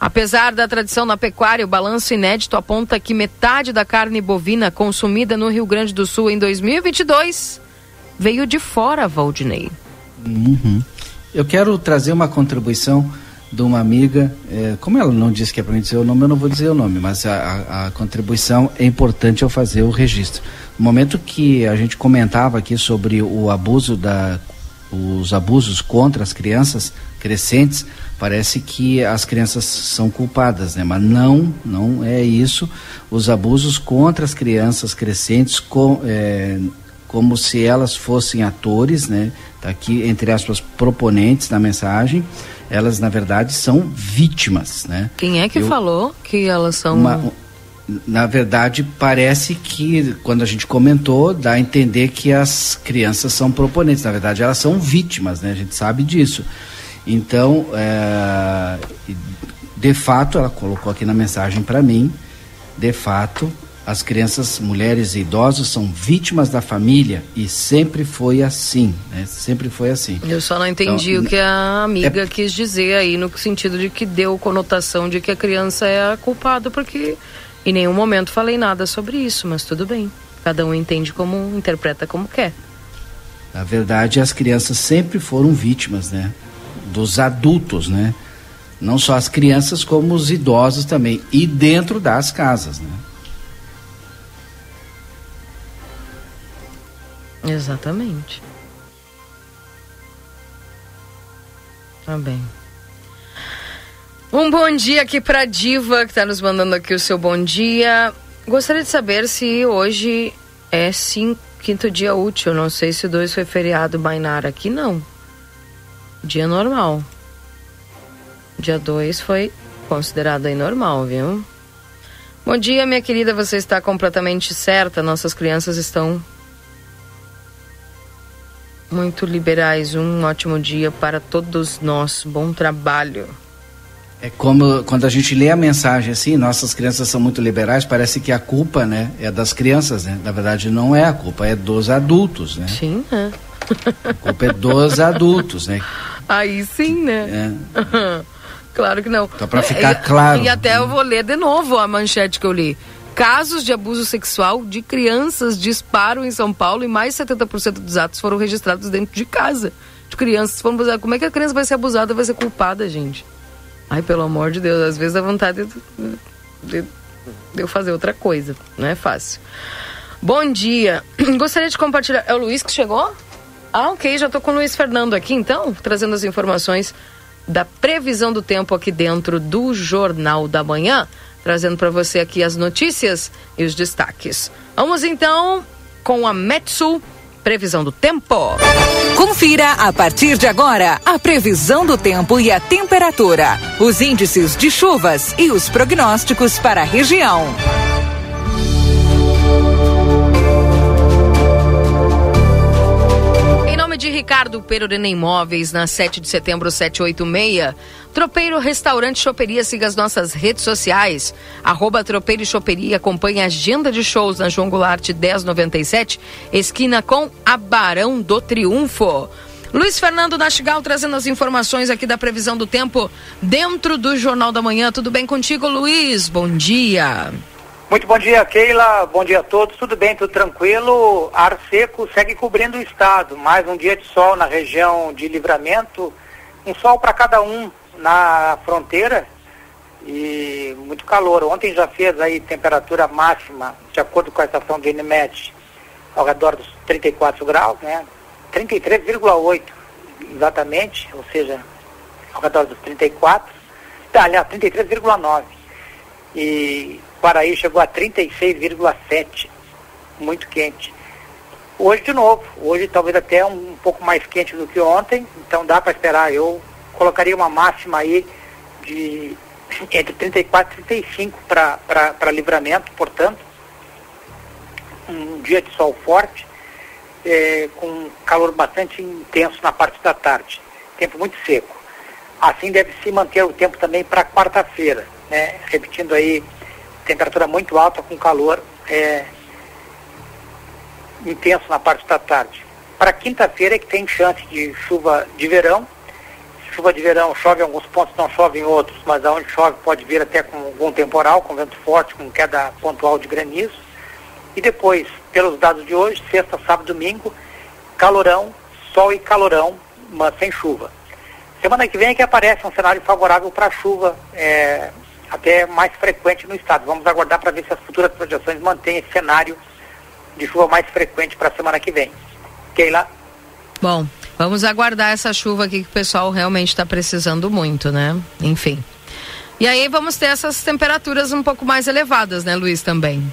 Apesar da tradição na pecuária, o balanço inédito aponta que metade da carne bovina consumida no Rio Grande do Sul em 2022 veio de fora, Valdinei. Uhum. Eu quero trazer uma contribuição de uma amiga, é, como ela não disse que é para mim dizer o nome, eu não vou dizer o nome, mas a, a, contribuição é importante eu fazer o registro. No momento que a gente comentava aqui sobre o abuso da os abusos contra as crianças crescentes, parece que as crianças são culpadas, né? Mas não, não é isso. Os abusos contra as crianças crescentes, com, é, como se elas fossem atores, né? Tá aqui entre aspas proponentes da mensagem, elas na verdade são vítimas, né? Quem é que Eu, falou que elas são uma, na verdade, parece que, quando a gente comentou, dá a entender que as crianças são proponentes. Na verdade, elas são vítimas, né? A gente sabe disso. Então, é, de fato, ela colocou aqui na mensagem para mim, de fato, as crianças, mulheres e idosos são vítimas da família e sempre foi assim, né? Sempre foi assim. Eu só não entendi então, o que a amiga é... quis dizer aí, no sentido de que deu conotação de que a criança é a culpada porque em nenhum momento falei nada sobre isso, mas tudo bem. Cada um entende como, interpreta como quer. Na verdade, as crianças sempre foram vítimas, né? Dos adultos, né? Não só as crianças, como os idosos também. E dentro das casas, né? Exatamente. Tá bem. Um bom dia aqui para Diva, que está nos mandando aqui o seu bom dia. Gostaria de saber se hoje é sim quinto dia útil. Não sei se o 2 foi feriado Mainara. Aqui não. Dia normal. Dia 2 foi considerado aí normal, viu? Bom dia, minha querida. Você está completamente certa. Nossas crianças estão muito liberais. Um ótimo dia para todos nós. Bom trabalho. É como quando a gente lê a mensagem assim, nossas crianças são muito liberais, parece que a culpa, né, é das crianças, né? Na verdade não é a culpa, é dos adultos, né? Sim, é. A culpa é dos adultos, né? Aí sim, né? É. claro que não. Então para ficar claro. E até eu vou ler de novo a manchete que eu li. Casos de abuso sexual de crianças disparam em São Paulo e mais 70% dos atos foram registrados dentro de casa. De crianças foram abusadas. Como é que a criança vai ser abusada, vai ser culpada, gente? Ai, pelo amor de Deus, às vezes dá vontade de, de, de eu fazer outra coisa. Não é fácil. Bom dia. Gostaria de compartilhar. É o Luiz que chegou? Ah, ok. Já estou com o Luiz Fernando aqui, então, trazendo as informações da previsão do tempo aqui dentro do Jornal da Manhã, trazendo para você aqui as notícias e os destaques. Vamos então com a Metsu previsão do tempo. Confira a partir de agora a previsão do tempo e a temperatura, os índices de chuvas e os prognósticos para a região. de Ricardo Perurena Imóveis, na 7 de setembro 786. Tropeiro Restaurante Choperia, siga as nossas redes sociais. Arroba Tropeiro e Choperia, acompanhe a agenda de shows na João Goulart 1097, esquina com a Barão do Triunfo. Luiz Fernando Nastigal trazendo as informações aqui da previsão do tempo dentro do Jornal da Manhã. Tudo bem contigo, Luiz? Bom dia. Muito bom dia, Keila. Bom dia a todos. Tudo bem, tudo tranquilo. Ar seco segue cobrindo o estado. Mais um dia de sol na região de livramento. Um sol para cada um na fronteira e muito calor. Ontem já fez aí temperatura máxima, de acordo com a estação de Inimed, ao redor dos 34 graus, né? 33,8 exatamente, ou seja, ao redor dos 34. Tá, aliás, 33,9. E Paraí chegou a 36,7, muito quente. Hoje de novo, hoje talvez até um pouco mais quente do que ontem, então dá para esperar. Eu colocaria uma máxima aí de entre 34 e 35 para livramento, portanto, um dia de sol forte, é, com calor bastante intenso na parte da tarde, tempo muito seco. Assim deve se manter o tempo também para quarta-feira, né? repetindo aí temperatura muito alta com calor é, intenso na parte da tarde. Para quinta-feira é que tem chance de chuva de verão. Chuva de verão chove em alguns pontos, não chove em outros, mas aonde chove pode vir até com algum temporal, com vento forte, com queda pontual de granizo. E depois, pelos dados de hoje, sexta, sábado, domingo, calorão, sol e calorão, mas sem chuva. Semana que vem é que aparece um cenário favorável para chuva é, até mais frequente no estado. Vamos aguardar para ver se as futuras projeções mantêm esse cenário de chuva mais frequente para a semana que vem. Keila? Bom, vamos aguardar essa chuva aqui que o pessoal realmente está precisando muito, né? Enfim. E aí vamos ter essas temperaturas um pouco mais elevadas, né, Luiz, também?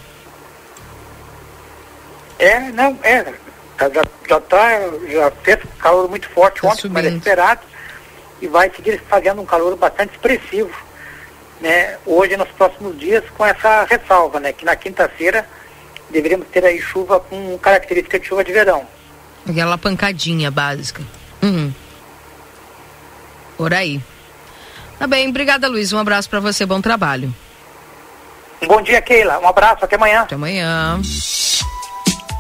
É, não, é. Já, já, tá, já fez calor muito forte tá ontem, como era esperado, e vai seguir fazendo um calor bastante expressivo né, hoje nos próximos dias com essa ressalva, né, que na quinta-feira deveríamos ter aí chuva com característica de chuva de verão. Aquela pancadinha básica. Uhum. Por aí. Tá bem, obrigada Luiz, um abraço para você, bom trabalho. bom dia, Keila. Um abraço, até amanhã. Até amanhã.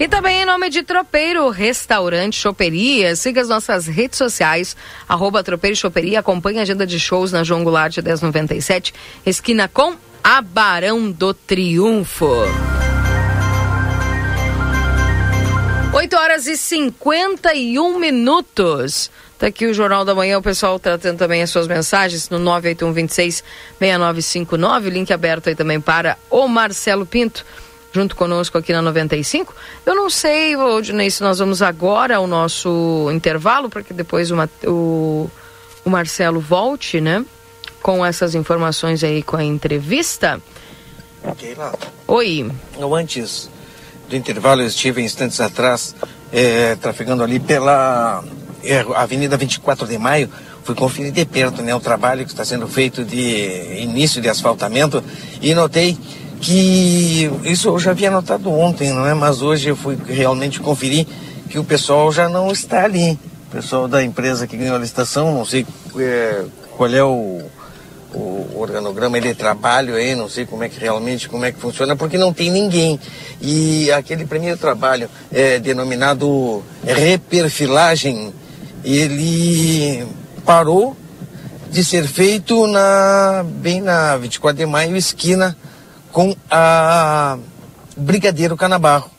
E também em nome de Tropeiro Restaurante Choperia. Siga as nossas redes sociais, arroba Tropeiro Choperia. Acompanhe a agenda de shows na João Goulart 1097, esquina com a Barão do Triunfo. 8 horas e 51 minutos. Tá aqui o Jornal da Manhã, o pessoal tratando também as suas mensagens no 98126 6959, link aberto aí também para o Marcelo Pinto junto conosco aqui na 95. Eu não sei, Odinei, se nós vamos agora ao nosso intervalo, para que depois uma, o, o Marcelo volte, né? Com essas informações aí, com a entrevista. Lá. Oi. Eu antes do intervalo, eu estive instantes atrás, é, trafegando ali pela é, Avenida 24 de Maio, fui conferir de perto né, o trabalho que está sendo feito de início de asfaltamento e notei que isso eu já havia notado ontem, não é? Mas hoje eu fui realmente conferir que o pessoal já não está ali. O pessoal da empresa que ganhou a licitação, não sei é, qual é o, o organograma de trabalho aí, não sei como é que realmente, como é que funciona, porque não tem ninguém. E aquele primeiro trabalho é denominado reperfilagem ele parou de ser feito na bem na 24 de maio, esquina com a Brigadeiro Canabarro,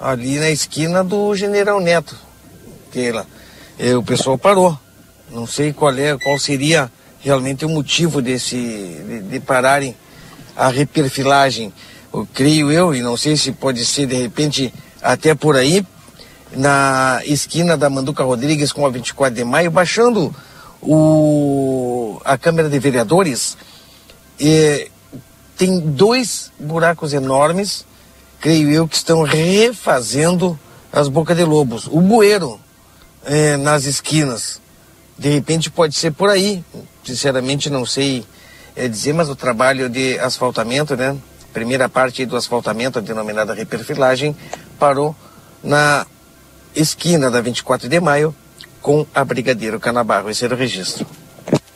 ali na esquina do General Neto. Que lá, o pessoal parou. Não sei qual é, qual seria realmente o motivo desse de, de pararem a reperfilagem. Eu creio eu, e não sei se pode ser de repente até por aí, na esquina da Manduca Rodrigues com a 24 de maio, baixando o, a Câmara de Vereadores, e, tem dois buracos enormes, creio eu, que estão refazendo as bocas de lobos. O bueiro é, nas esquinas. De repente pode ser por aí. Sinceramente não sei é, dizer, mas o trabalho de asfaltamento, né? Primeira parte do asfaltamento, a denominada reperfilagem, parou na esquina da 24 de maio com a Brigadeiro Canabarro. Esse era o registro.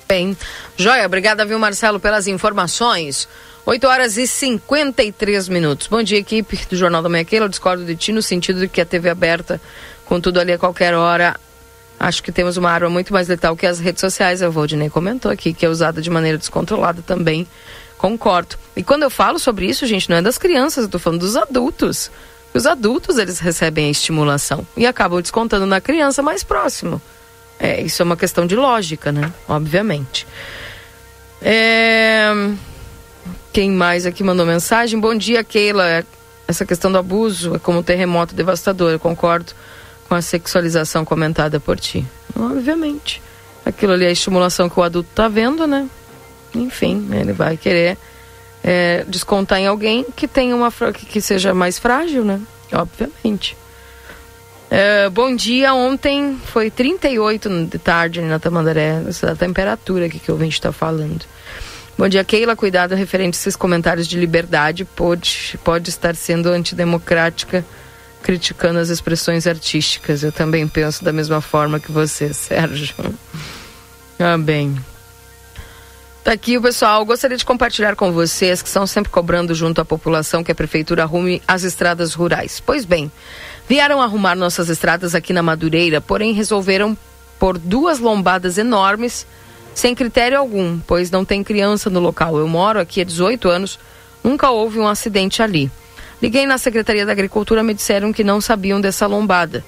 Bem, joia, obrigada, viu, Marcelo, pelas informações. 8 horas e 53 minutos. Bom dia, equipe do Jornal da Manhã. Eu discordo de ti no sentido de que a TV aberta, com tudo ali a qualquer hora, acho que temos uma arma muito mais letal que as redes sociais. A Valdinei comentou aqui que é usada de maneira descontrolada também. Concordo. E quando eu falo sobre isso, gente, não é das crianças, eu tô falando dos adultos. Os adultos, eles recebem a estimulação e acabam descontando na criança mais próximo. É, isso é uma questão de lógica, né? Obviamente. É... Quem mais aqui mandou mensagem? Bom dia, Keila. Essa questão do abuso é como um terremoto devastador. Eu concordo com a sexualização comentada por ti. Obviamente. Aquilo ali é a estimulação que o adulto está vendo, né? Enfim, ele vai querer é, descontar em alguém que tenha uma que seja mais frágil, né? Obviamente. É, bom dia, ontem foi 38 de tarde na Tamandaré, essa é temperatura aqui que o ouvinte está falando. Bom dia, Keila. Cuidado referente a esses comentários de liberdade. Pode, pode estar sendo antidemocrática, criticando as expressões artísticas. Eu também penso da mesma forma que você, Sérgio. Ah, bem. Tá aqui o pessoal. Gostaria de compartilhar com vocês que estão sempre cobrando junto à população que a prefeitura arrume as estradas rurais. Pois bem, vieram arrumar nossas estradas aqui na Madureira, porém resolveram por duas lombadas enormes sem critério algum, pois não tem criança no local. Eu moro aqui há 18 anos, nunca houve um acidente ali. Liguei na Secretaria da Agricultura, me disseram que não sabiam dessa lombada.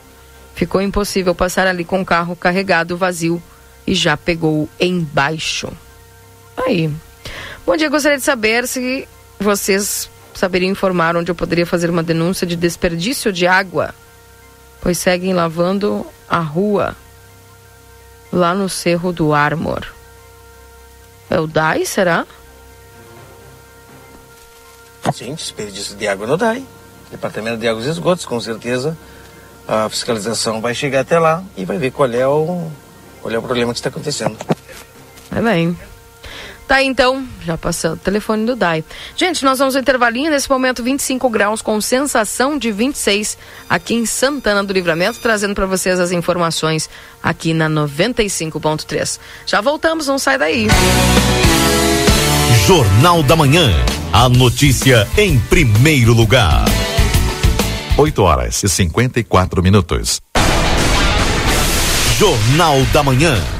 Ficou impossível passar ali com o carro carregado vazio e já pegou embaixo. Aí. Bom dia, gostaria de saber se vocês saberiam informar onde eu poderia fazer uma denúncia de desperdício de água, pois seguem lavando a rua lá no Cerro do Armor. É o DAI, será? Sim, desperdício de água no DAI. Departamento de Águas e Esgotos, com certeza a fiscalização vai chegar até lá e vai ver qual é o, qual é o problema que está acontecendo. É bem. Tá então, já passou o telefone do DAI. Gente, nós vamos ao intervalinho, nesse momento 25 graus com sensação de 26 aqui em Santana do Livramento, trazendo para vocês as informações aqui na 95.3. Já voltamos, não sai daí. Jornal da Manhã. A notícia em primeiro lugar. 8 horas e 54 minutos. Jornal da Manhã.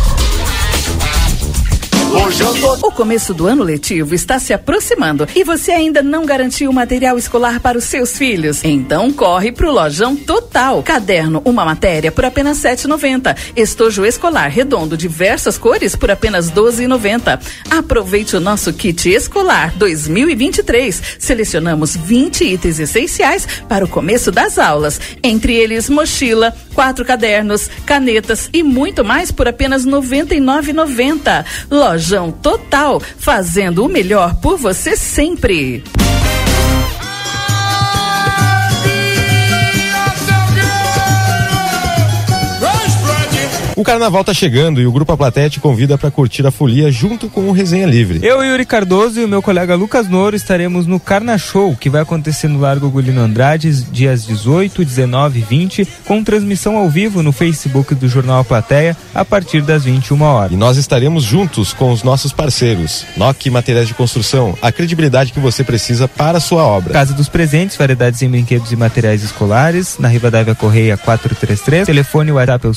O começo do ano letivo está se aproximando e você ainda não garantiu material escolar para os seus filhos? Então corre para o Lojão Total. Caderno, uma matéria por apenas sete noventa. Estojo escolar redondo, diversas cores por apenas doze noventa. Aproveite o nosso kit escolar 2023. Selecionamos 20 itens essenciais para o começo das aulas. Entre eles mochila, quatro cadernos, canetas e muito mais por apenas noventa e nove noventa. Loja Lojão Total, fazendo o melhor por você sempre. O carnaval tá chegando e o Grupo A Plateia te convida para curtir a folia junto com o Resenha Livre. Eu, Yuri Cardoso e o meu colega Lucas Noro estaremos no Carna Show, que vai acontecer no Largo Gulino Andrade, dias 18, 19 e 20, com transmissão ao vivo no Facebook do Jornal A Plateia a partir das 21 horas. E nós estaremos juntos com os nossos parceiros, NOC Materiais de Construção, a credibilidade que você precisa para a sua obra. Casa dos Presentes, variedades em brinquedos e materiais escolares, na Rivadavia Correia 433, telefone WhatsApp é o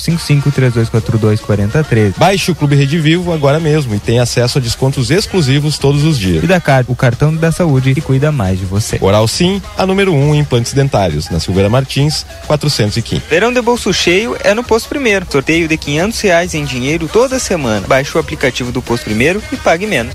5532424013. Baixe o Clube Rede Vivo agora mesmo e tenha acesso a descontos exclusivos todos os dias. E da CAR, o cartão da saúde que cuida mais de você. Oral Sim, a número 1 um em implantes dentários, na Silveira Martins, 415. Verão de bolso cheio é no Posto Primeiro. Sorteio de 500 reais em dinheiro toda semana. Baixe o aplicativo do Posto Primeiro e pague menos.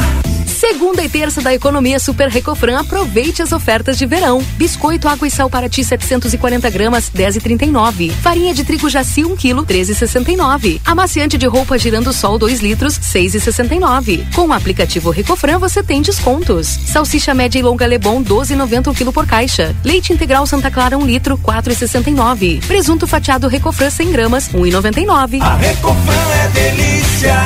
Segunda e terça da economia Super Recofran, aproveite as ofertas de verão. Biscoito água e sal para ti 740 gramas, 10,39. Farinha de trigo jaci 1 kg, 13,69. Amaciante de roupa girando sol 2 litros, 6,69. Com o aplicativo Recofran você tem descontos. Salsicha média e longa Lebon 12,90 o quilo por caixa. Leite integral Santa Clara 1 litro, 4,69. Presunto fatiado Recofran 100 gramas, 1,99. A Recofran é delícia.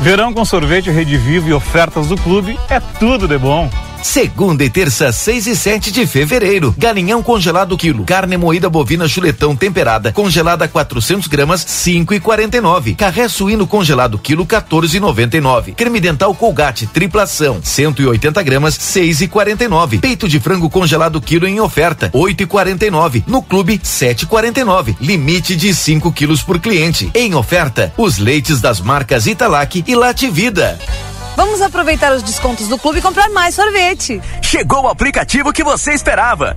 Verão com sorvete Rede Vivo e ofertas do clube é tudo de bom. Segunda e terça, 6 e 7 de fevereiro. Galinhão congelado quilo. Carne moída bovina chuletão temperada. Congelada 400 gramas, 5 e 49. Carré suíno congelado quilo, 14 e 99. Creme dental Colgate triplação, 180 gramas, 6 e 49. Peito de frango congelado quilo em oferta, 8 e 49. No clube, 7 e 49. Limite de 5 quilos por cliente. Em oferta, os leites das marcas Italac e Lativida. Vamos aproveitar os descontos do clube e comprar mais sorvete. Chegou o aplicativo que você esperava.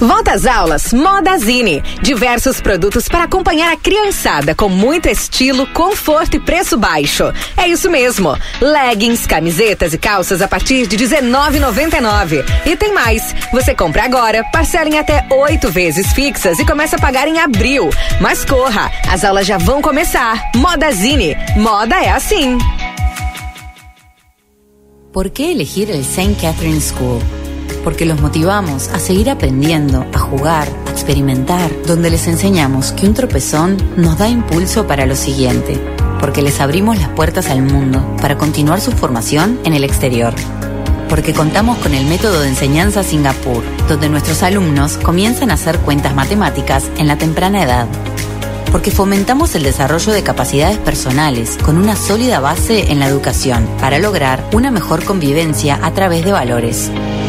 Volta às aulas Modazine. Diversos produtos para acompanhar a criançada com muito estilo, conforto e preço baixo. É isso mesmo. Leggings, camisetas e calças a partir de R$19,99. E tem mais. Você compra agora, parcela em até oito vezes fixas e começa a pagar em abril. Mas corra, as aulas já vão começar. Modazine. Moda é assim. ¿Por qué elegir el St. Catherine School? Porque los motivamos a seguir aprendiendo, a jugar, a experimentar, donde les enseñamos que un tropezón nos da impulso para lo siguiente, porque les abrimos las puertas al mundo para continuar su formación en el exterior. Porque contamos con el método de enseñanza Singapur, donde nuestros alumnos comienzan a hacer cuentas matemáticas en la temprana edad porque fomentamos el desarrollo de capacidades personales con una sólida base en la educación para lograr una mejor convivencia a través de valores.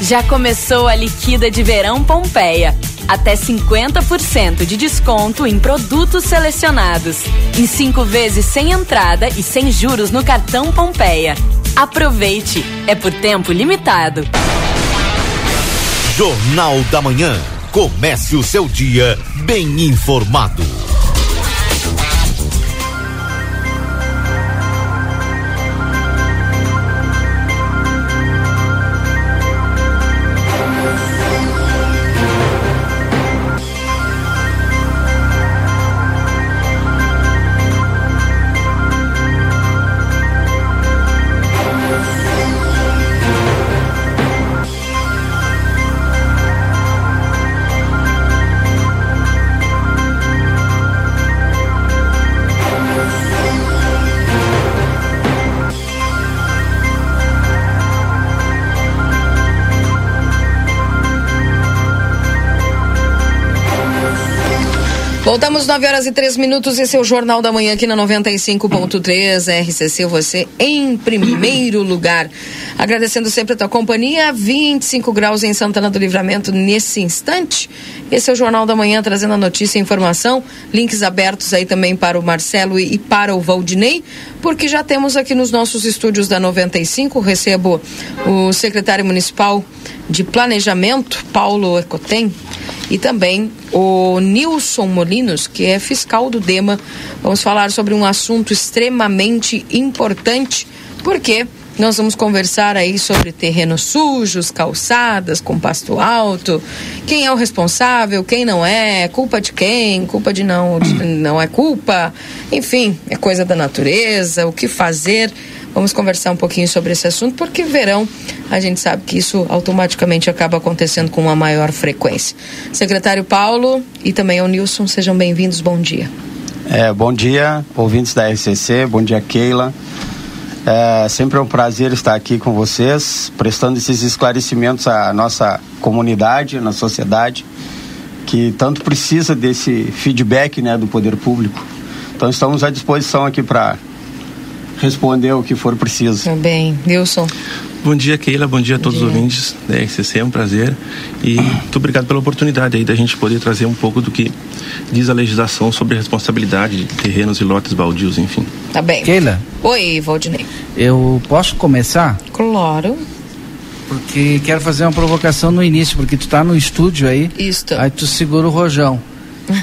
Já começou a liquida de verão Pompeia. Até 50% de desconto em produtos selecionados. Em cinco vezes sem entrada e sem juros no cartão Pompeia. Aproveite! É por tempo limitado. Jornal da Manhã. Comece o seu dia bem informado. Voltamos 9 horas e 3 minutos. Esse é o Jornal da Manhã aqui na 95.3 RCC. Você em primeiro lugar. Agradecendo sempre a tua companhia. 25 graus em Santana do Livramento nesse instante. Esse é o Jornal da Manhã trazendo a notícia e informação. Links abertos aí também para o Marcelo e para o Valdinei, porque já temos aqui nos nossos estúdios da 95. Recebo o secretário municipal de Planejamento, Paulo Ecotem, e também o Nilson Molinos, que é fiscal do DEMA. Vamos falar sobre um assunto extremamente importante, porque nós vamos conversar aí sobre terrenos sujos, calçadas com pasto alto, quem é o responsável, quem não é, culpa de quem, culpa de não, de não é culpa, enfim, é coisa da natureza, o que fazer. Vamos conversar um pouquinho sobre esse assunto, porque verão a gente sabe que isso automaticamente acaba acontecendo com uma maior frequência. Secretário Paulo e também ao Nilson, sejam bem-vindos, bom dia. É, bom dia, ouvintes da RCC, bom dia, Keila. É sempre um prazer estar aqui com vocês, prestando esses esclarecimentos à nossa comunidade, na sociedade, que tanto precisa desse feedback né, do poder público. Então estamos à disposição aqui para responder o que for preciso. Tá bem, Nilson. Bom dia, Keila. Bom dia a todos os ouvintes da RCC. É um prazer. E muito obrigado pela oportunidade aí da gente poder trazer um pouco do que diz a legislação sobre a responsabilidade de terrenos e lotes baldios, enfim. Tá bem. Keila, Oi, Valdinei. eu posso começar? Claro. Porque quero fazer uma provocação no início, porque tu tá no estúdio aí. Isso. Aí tu segura o rojão.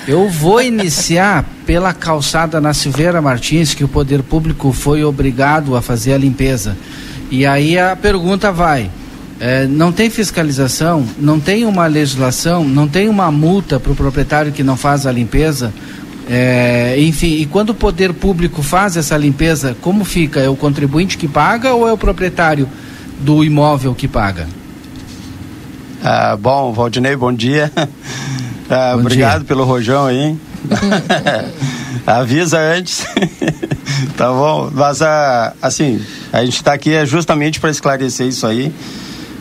Eu vou iniciar pela calçada na Silveira Martins, que o poder público foi obrigado a fazer a limpeza. E aí a pergunta vai: É, não tem fiscalização, não tem uma legislação, não tem uma multa para o proprietário que não faz a limpeza. É, enfim, e quando o poder público faz essa limpeza, como fica? É o contribuinte que paga ou é o proprietário do imóvel que paga? Ah, bom, Valdinei, bom dia. Ah, Bom obrigado dia. pelo rojão aí. Avisa antes. tá bom? Mas, ah, assim, a gente está aqui é justamente para esclarecer isso aí,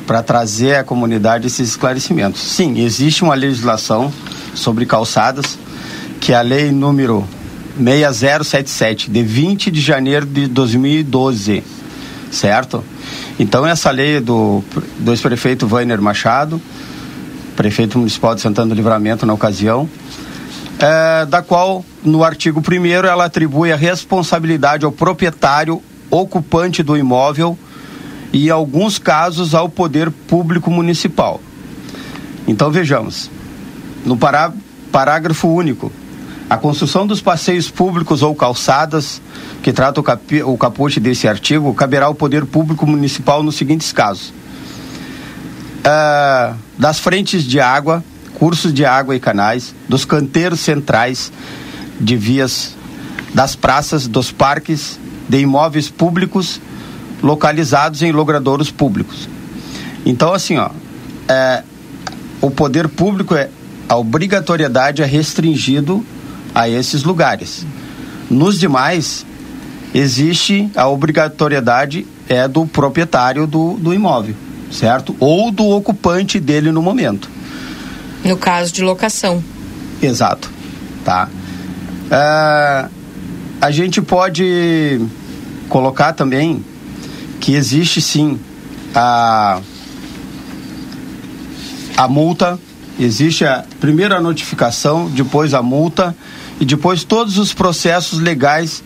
para trazer à comunidade esses esclarecimentos. Sim, existe uma legislação sobre calçadas, que é a lei número 6077, de 20 de janeiro de 2012, certo? Então, essa lei é do, do ex-prefeito Vainer Machado, prefeito municipal de Santana do Livramento na ocasião, é, da qual, no artigo 1 ela atribui a responsabilidade ao proprietário ocupante do imóvel e, em alguns casos, ao poder público municipal. Então, vejamos, no pará parágrafo único, a construção dos passeios públicos ou calçadas, que trata o, o caput desse artigo, caberá ao poder público municipal nos seguintes casos ah, das frentes de água, cursos de água e canais, dos canteiros centrais de vias, das praças, dos parques, de imóveis públicos localizados em logradouros públicos. Então, assim, ó, é, o poder público é a obrigatoriedade é restringido a esses lugares. Nos demais, existe a obrigatoriedade é do proprietário do, do imóvel, certo? Ou do ocupante dele no momento. No caso de locação. Exato, tá? Ah, a gente pode colocar também que existe sim a a multa, existe a primeira notificação, depois a multa e depois todos os processos legais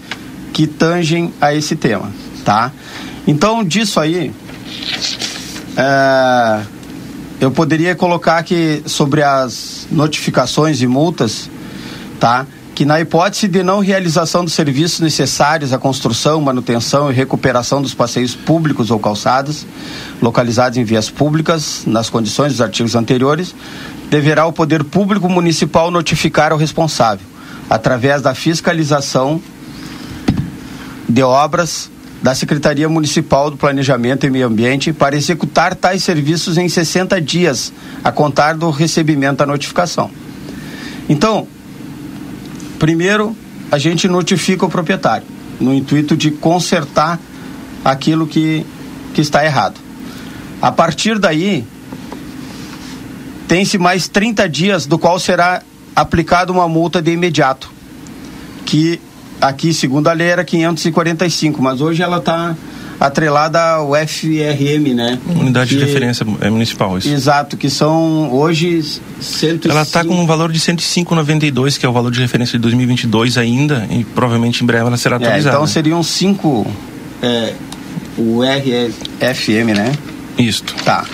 que tangem a esse tema, tá? Então disso aí é, eu poderia colocar aqui sobre as notificações e multas, tá? Que na hipótese de não realização dos serviços necessários à construção, manutenção e recuperação dos passeios públicos ou calçadas localizados em vias públicas, nas condições dos artigos anteriores, deverá o poder público municipal notificar o responsável, através da fiscalização de obras da Secretaria Municipal do Planejamento e Meio Ambiente para executar tais serviços em 60 dias a contar do recebimento da notificação. Então, primeiro, a gente notifica o proprietário, no intuito de consertar aquilo que, que está errado. A partir daí, tem-se mais 30 dias, do qual será aplicada uma multa de imediato, que aqui, segundo a lei, era 545, mas hoje ela está atrelada ao FRM, né? Unidade de Que- referência é municipal, isso. Exato, que são hoje 105. Ela está com um valor de 105,92, que é o valor de referência de 2022 ainda, e provavelmente em breve ela será É, atualizada. então seriam cinco. É, o RFM, né? Isto. Tá.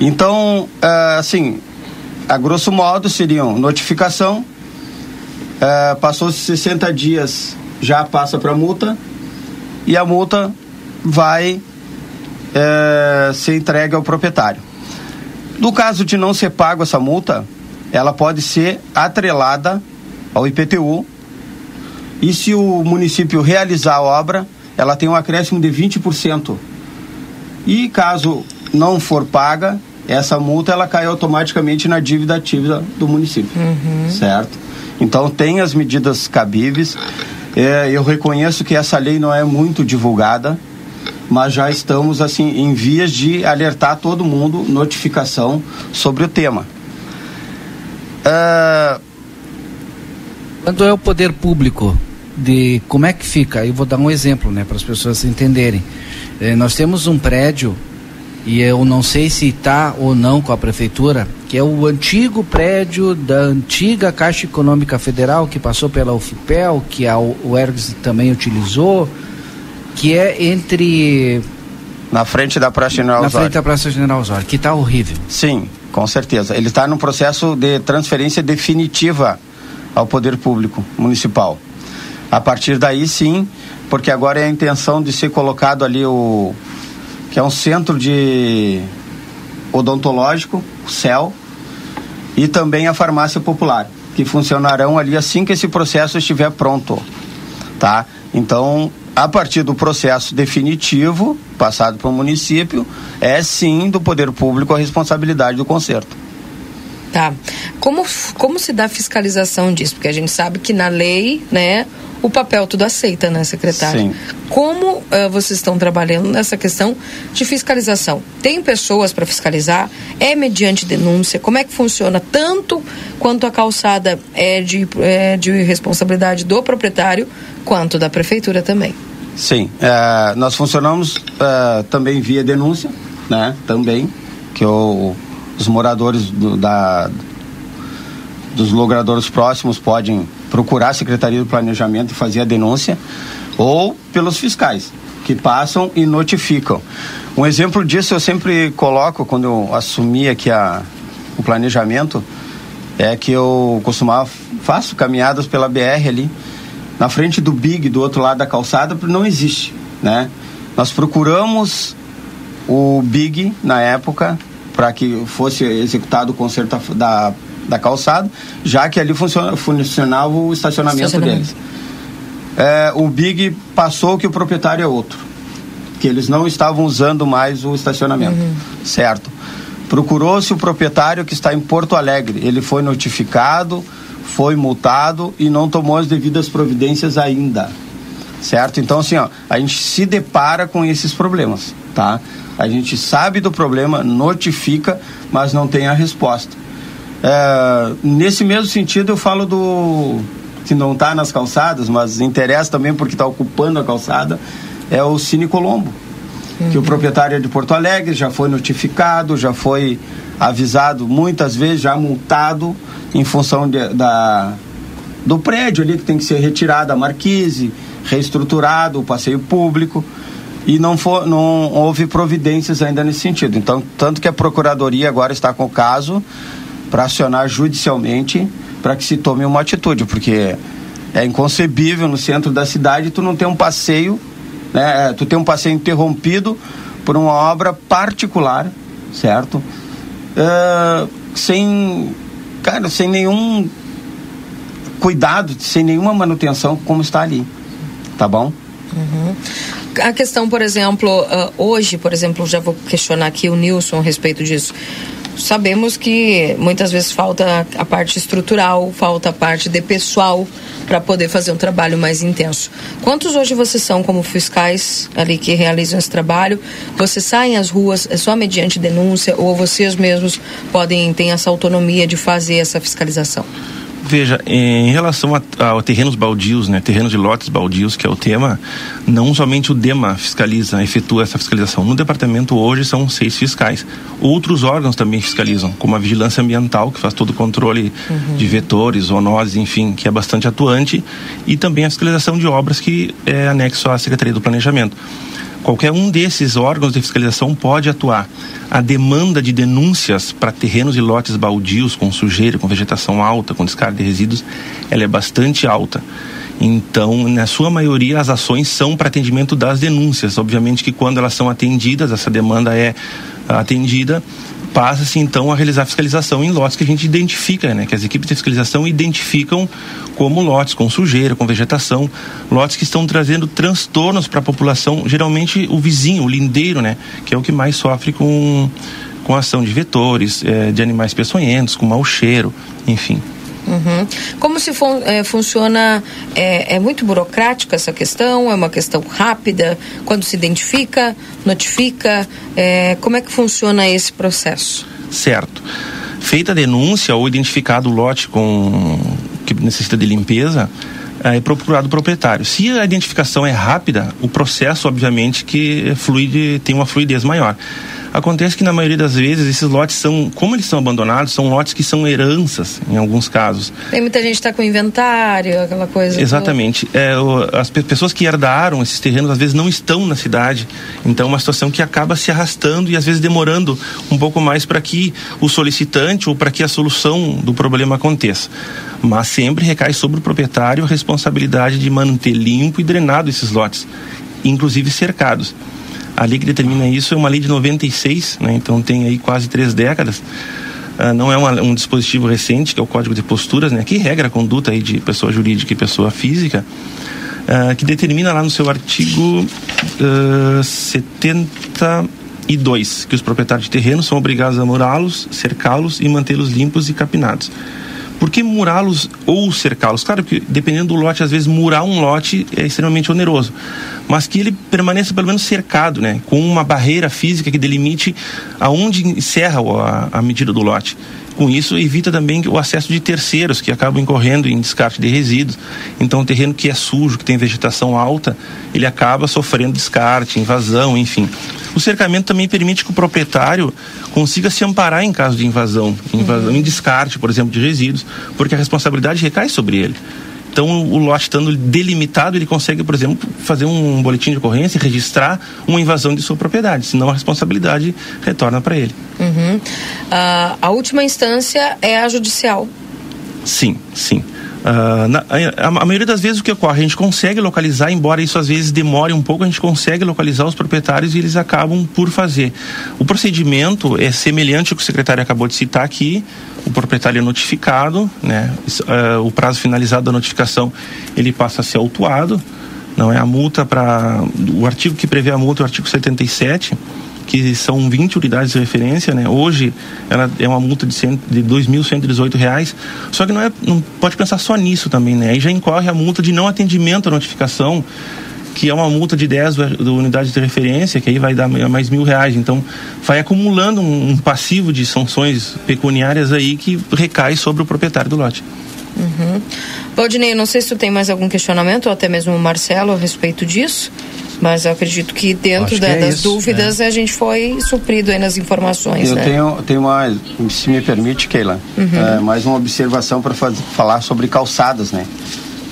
Então, ah, assim, a grosso modo seriam notificação, ah, passou 60 dias, já passa para multa, e a multa vai eh, ser entregue ao proprietário. No caso de não ser pago essa multa, ela pode ser atrelada ao IPTU. E se o município realizar a obra, ela tem um acréscimo de 20%. E caso não for paga, essa multa ela cai automaticamente na dívida ativa do município. Certo? Então tem as medidas cabíveis. É, eu reconheço que essa lei não é muito divulgada, mas já estamos assim em vias de alertar todo mundo, notificação sobre o tema. Ah, Quando é o poder público, de como é que fica? Eu vou dar um exemplo, né, para as pessoas entenderem. Eh, nós temos um prédio e eu não sei se está ou não com a prefeitura, que é o antigo prédio da antiga Caixa Econômica Federal que passou pela UFPEL, que a, o Ergs também utilizou, que é entre na frente da Praça General na Osório. frente da Praça General Osório, que está horrível. Sim, com certeza. Ele está num processo de transferência definitiva ao poder público municipal. A partir daí, sim, porque agora é a intenção de ser colocado ali o, que é um centro de odontológico, o CEL, e também a farmácia popular, que funcionarão ali assim que esse processo estiver pronto, tá? Então, a partir do processo definitivo, passado para o município, é sim do poder público a responsabilidade do conserto. Tá. Como, como se dá a fiscalização disso? Porque a gente sabe que na lei, né, o papel tudo aceita, né, secretário? Sim. Como uh, vocês estão trabalhando nessa questão de fiscalização? Tem pessoas para fiscalizar? É mediante denúncia? Como é que funciona? Tanto quanto a calçada é de, é de responsabilidade do proprietário, quanto da prefeitura também. Sim, é, nós funcionamos é, também via denúncia, né? Também, que o, os moradores do, da, dos logradouros próximos podem procurar a Secretaria do Planejamento e fazer a denúncia, ou pelos fiscais, que passam e notificam. Um exemplo disso eu sempre coloco quando eu assumi aqui a, o planejamento, é que eu costumava, faço caminhadas pela BR ali, na frente do Big, do outro lado da calçada, não existe, né? Nós procuramos o Big na época para que fosse executado o conserto da, da calçada, já que ali funciona, funcionava o estacionamento, Estacionamento. deles. É, o Big passou que o proprietário é outro, que eles não estavam usando mais o estacionamento, certo? Procurou-se o proprietário que está em Porto Alegre, ele foi notificado, foi multado e não tomou as devidas providências ainda. Certo? Então, assim, ó, a gente se depara com esses problemas, tá? A gente sabe do problema, notifica, mas não tem a resposta. É, nesse mesmo sentido, eu falo do que não está nas calçadas, mas interessa também porque está ocupando a calçada, é o Cine Colombo. Que o proprietário é de Porto Alegre, já foi notificado, já foi avisado muitas vezes, já multado em função de, da, do prédio ali que tem que ser retirada a marquise, reestruturado o passeio público e não, for, não houve providências ainda nesse sentido. Então, tanto que a Procuradoria agora está com o caso para acionar judicialmente para que se tome uma atitude, porque é inconcebível no centro da cidade tu não ter um passeio, né? Tu ter um passeio interrompido por uma obra particular, certo? Ah, sem, cara, sem nenhum cuidado, sem nenhuma manutenção como está ali, tá bom? Uhum. A questão, por exemplo, uh, hoje, por exemplo, já vou questionar aqui o Nilson a respeito disso. Sabemos que muitas vezes falta a parte estrutural, falta a parte de pessoal para poder fazer um trabalho mais intenso. Quantos hoje vocês são como fiscais ali que realizam esse trabalho? Vocês saem às ruas é só mediante denúncia ou vocês mesmos podem ter essa autonomia de fazer essa fiscalização? Veja, em relação a, a terrenos baldios, né, terrenos de lotes baldios, que é o tema, não somente o DEMA fiscaliza, efetua essa fiscalização. No departamento hoje são seis fiscais. Outros órgãos também fiscalizam, como a vigilância ambiental, que faz todo o controle Uhum. de vetores, zoonoses, enfim, que é bastante atuante, e também a fiscalização de obras que é anexo à Secretaria do Planejamento. Qualquer um desses órgãos de fiscalização pode atuar. A demanda de denúncias para terrenos e lotes baldios com sujeira, com vegetação alta, com descarga de resíduos, ela é bastante alta. Então, na sua maioria, as ações são para atendimento das denúncias. Obviamente que quando elas são atendidas, essa demanda é ah, atendida, passa-se então a realizar fiscalização em lotes que a gente identifica, né? Que as equipes de fiscalização identificam como lotes com sujeira, com vegetação, lotes que estão trazendo transtornos para a população, geralmente o vizinho, o lindeiro, né? Que é o que mais sofre com, com a ação de vetores, eh, de animais peçonhentos, com mau cheiro, enfim. Uhum. Como se fun- eh, funciona? É, é muito burocrática essa questão? É uma questão rápida? Quando se identifica, notifica? Eh, como é que funciona esse processo? Certo. Feita a denúncia ou identificado o lote com que necessita de limpeza, é procurado o proprietário. Se a identificação é rápida, o processo, obviamente, que flui de, tem uma fluidez maior. Acontece que na maioria das vezes esses lotes são, como eles são abandonados, são lotes que são heranças em alguns casos. Tem muita gente que está com inventário, aquela coisa. Exatamente. É, o- as pe- pessoas que herdaram esses terrenos às vezes não estão na cidade. Então é uma situação que acaba se arrastando e às vezes demorando um pouco mais para que o solicitante ou para que a solução do problema aconteça. Mas sempre recai sobre o proprietário a responsabilidade de manter limpo e drenado esses lotes, inclusive cercados. A lei que determina isso é uma lei de 96, né? então tem aí quase três décadas. Uh, não é uma, um dispositivo recente, que é o Código de Posturas, né? que regra a conduta aí de pessoa jurídica e pessoa física, uh, que determina lá no seu artigo uh, 72 que os proprietários de terreno são obrigados a murá-los, cercá-los e mantê-los limpos e capinados. Por que murá-los ou cercá-los? Claro que dependendo do lote, às vezes murar um lote é extremamente oneroso, mas que ele permaneça pelo menos cercado, né, com uma barreira física que delimite aonde encerra a, a medida do lote. Com isso, evita também o acesso de terceiros que acabam incorrendo em descarte de resíduos. Então, o terreno que é sujo, que tem vegetação alta, ele acaba sofrendo descarte, invasão, enfim. O cercamento também permite que o proprietário consiga se amparar em caso de invasão, invasão uhum. em descarte, por exemplo, de resíduos, porque a responsabilidade recai sobre ele. Então, o lote estando delimitado, ele consegue, por exemplo, fazer um boletim de ocorrência e registrar uma invasão de sua propriedade, senão a responsabilidade retorna para ele. Uhum. Uh, a última instância é a judicial. Sim, sim. Uh, na, a, a, maioria das vezes o que ocorre, a gente consegue localizar, embora isso às vezes demore um pouco, a gente consegue localizar os proprietários e eles acabam por fazer. O procedimento é semelhante ao que o secretário acabou de citar aqui, o proprietário é notificado, né? Uh, o prazo finalizado da notificação ele passa a ser autuado, não é a multa para o artigo que prevê a multa é o artigo 77 que são 20 unidades de referência, né? Hoje ela é uma multa de, cento, de 2.118 reais. Só que não é, não pode pensar só nisso também, né? Aí já incorre a multa de não atendimento à notificação, que é uma multa de 10 unidades de referência, que aí vai dar mais mil reais. Então, vai acumulando um, um passivo de sanções pecuniárias aí que recai sobre o proprietário do lote. Uhum. Valdinei, não sei se tu tem mais algum questionamento, ou até mesmo o Marcelo, a respeito disso. Mas eu acredito que dentro da, que é das isso, dúvidas é. a gente foi suprido aí nas informações. Eu né? tenho, tenho uma, se me permite, Keila, uhum. é, mais uma observação para falar sobre calçadas, né?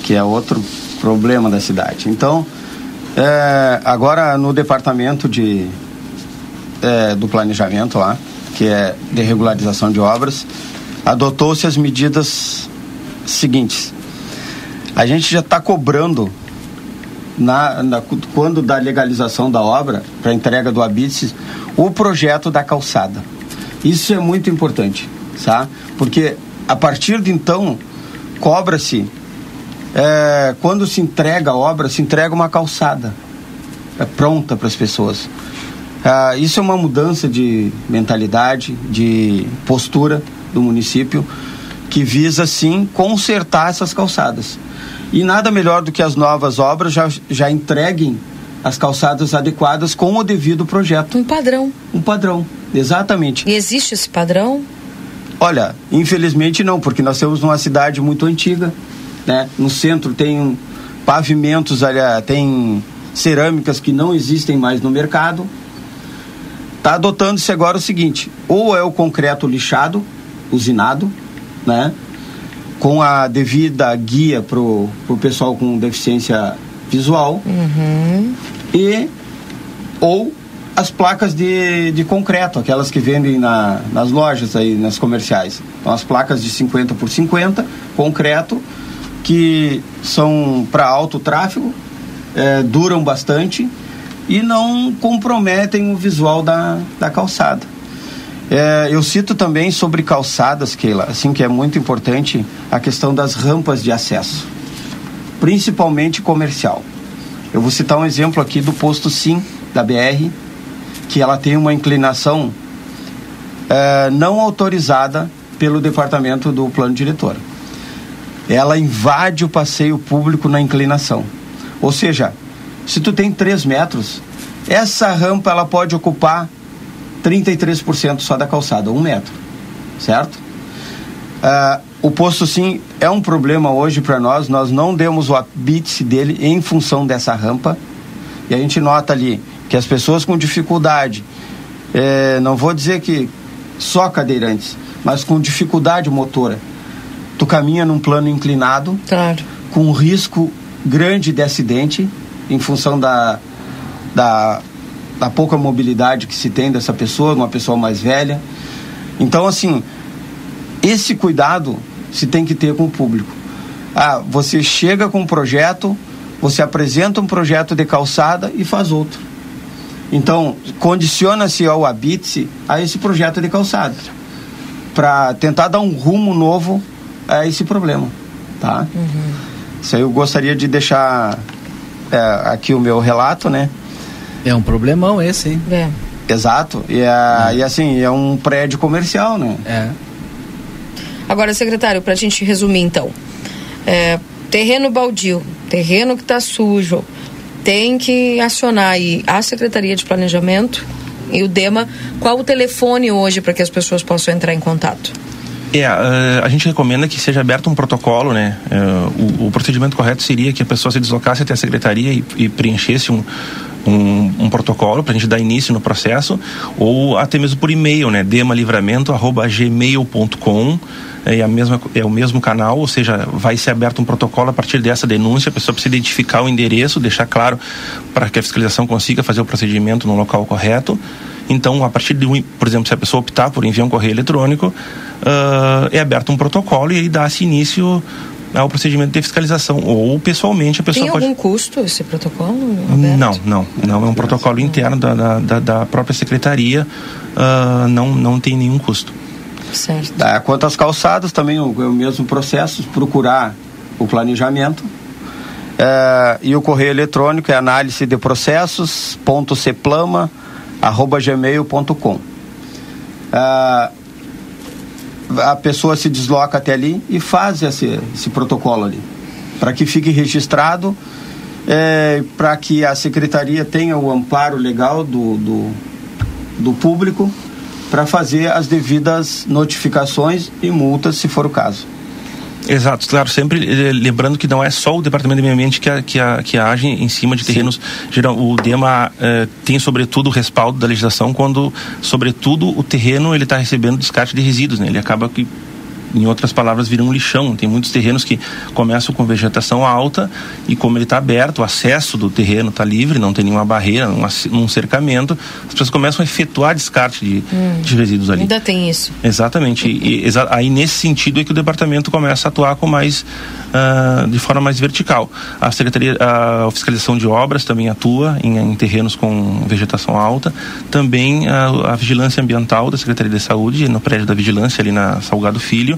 Que é outro problema da cidade. Então, é, agora no departamento de, é, do planejamento lá, que é de regularização de obras, adotou-se as medidas seguintes. A gente já está cobrando na, na, quando da legalização da obra, para entrega do habite, o projeto da calçada. Isso é muito importante, tá? Porque a partir de então, cobra-se, é, quando se entrega a obra, se entrega uma calçada é, pronta para as pessoas. É, isso é uma mudança de mentalidade, de postura do município, que visa, sim, consertar essas calçadas. E nada melhor do que as novas obras já, já entreguem as calçadas adequadas com o devido projeto. Um padrão. Um padrão, exatamente. E existe esse padrão? Olha, infelizmente não, porque nós temos uma cidade muito antiga, né? No centro tem pavimentos, tem cerâmicas que não existem mais no mercado. Está adotando-se agora o seguinte: ou é o concreto lixado, usinado, né? Com a devida guia para o pessoal com deficiência visual uhum. e ou as placas de, de concreto, aquelas que vendem na, nas lojas aí, nas comerciais. Então as placas de 50 por 50, concreto, que são para alto tráfego, é, duram bastante e não comprometem o visual da, da calçada. É, eu cito também sobre calçadas, Keila, assim que é muito importante a questão das rampas de acesso, principalmente comercial. Eu vou citar um exemplo aqui do posto Sim da BR, que ela tem uma inclinação é, não autorizada pelo departamento do plano diretor. Ela invade o passeio público na inclinação. Ou seja, se tu tem 3 metros, essa rampa ela pode ocupar 33% só da calçada, um metro, certo? Uh, o posto sim é um problema hoje para nós, nós não demos o habite dele em função dessa rampa e a gente nota ali que as pessoas com dificuldade, é, não vou dizer que só cadeirantes, mas com dificuldade motora, tu caminha num plano inclinado, claro. com um risco grande de acidente em função da, da da pouca mobilidade que se tem dessa pessoa, uma pessoa mais velha. Então, assim, esse cuidado se tem que ter com o público. Ah, você chega com um projeto, você apresenta um projeto de calçada e faz outro. Então, condiciona-se ao habite a esse projeto de calçada para tentar dar um rumo novo a esse problema, tá? Uhum. Isso aí eu gostaria de deixar é, aqui o meu relato, né? É um problemão esse, hein? É. Exato. E, é, e assim, é um prédio comercial, né? É. Agora, secretário, para a gente resumir então. É, terreno baldio, terreno que está sujo, tem que acionar aí a Secretaria de Planejamento e o DEMA. Qual o telefone hoje para que as pessoas possam entrar em contato? É, uh, a gente recomenda que seja aberto um protocolo, né? Uh, o, o, procedimento correto seria que a pessoa se deslocasse até a secretaria e, e preenchesse um, um, um protocolo para a gente dar início no processo, ou até mesmo por e-mail, né? demalivramento.gmail.com é, a mesma, é o mesmo canal, ou seja, vai ser aberto um protocolo a partir dessa denúncia, a pessoa precisa identificar o endereço, deixar claro para que a fiscalização consiga fazer o procedimento no local correto. Então, a partir de, um, por exemplo, se a pessoa optar por enviar um correio eletrônico, uh, é aberto um protocolo e aí dá-se início ao procedimento de fiscalização ou pessoalmente a pessoa Tem pode... algum custo esse protocolo? Aberto? Não, não, não é um protocolo interno da, da, da própria secretaria, uh, não, não tem nenhum custo. Certo. Ah, quanto às calçadas, também o, o mesmo processo, procurar o planejamento. É, e o correio eletrônico é análise de processos ponto ceplama arroba gmail.com é, a pessoa se desloca até ali e faz esse, esse protocolo ali para que fique registrado é, para que a secretaria tenha o amparo legal do, do, do público para fazer as devidas notificações e multas, se for o caso. Exato, claro, sempre eh, lembrando que não é só o Departamento de Meio Ambiente que, a, que, a, que age em cima de terrenos. Geral, o DEMA eh, tem, sobretudo, o respaldo da legislação quando, sobretudo, o terreno ele está recebendo descarte de resíduos. Né? Ele acaba que em outras palavras, vira um lixão. Tem muitos terrenos que começam com vegetação alta e como ele está aberto, o acesso do terreno está livre, não tem nenhuma barreira, um, cercamento, as pessoas começam a efetuar descarte de, hum, de resíduos ali. Ainda tem isso. Exatamente. E, exa aí nesse sentido é que o departamento começa a atuar com mais uh, de forma mais vertical. A secretaria, a fiscalização de obras também atua em, em terrenos com vegetação alta. Também a, a vigilância ambiental da Secretaria de Saúde no prédio da vigilância ali na Salgado Filho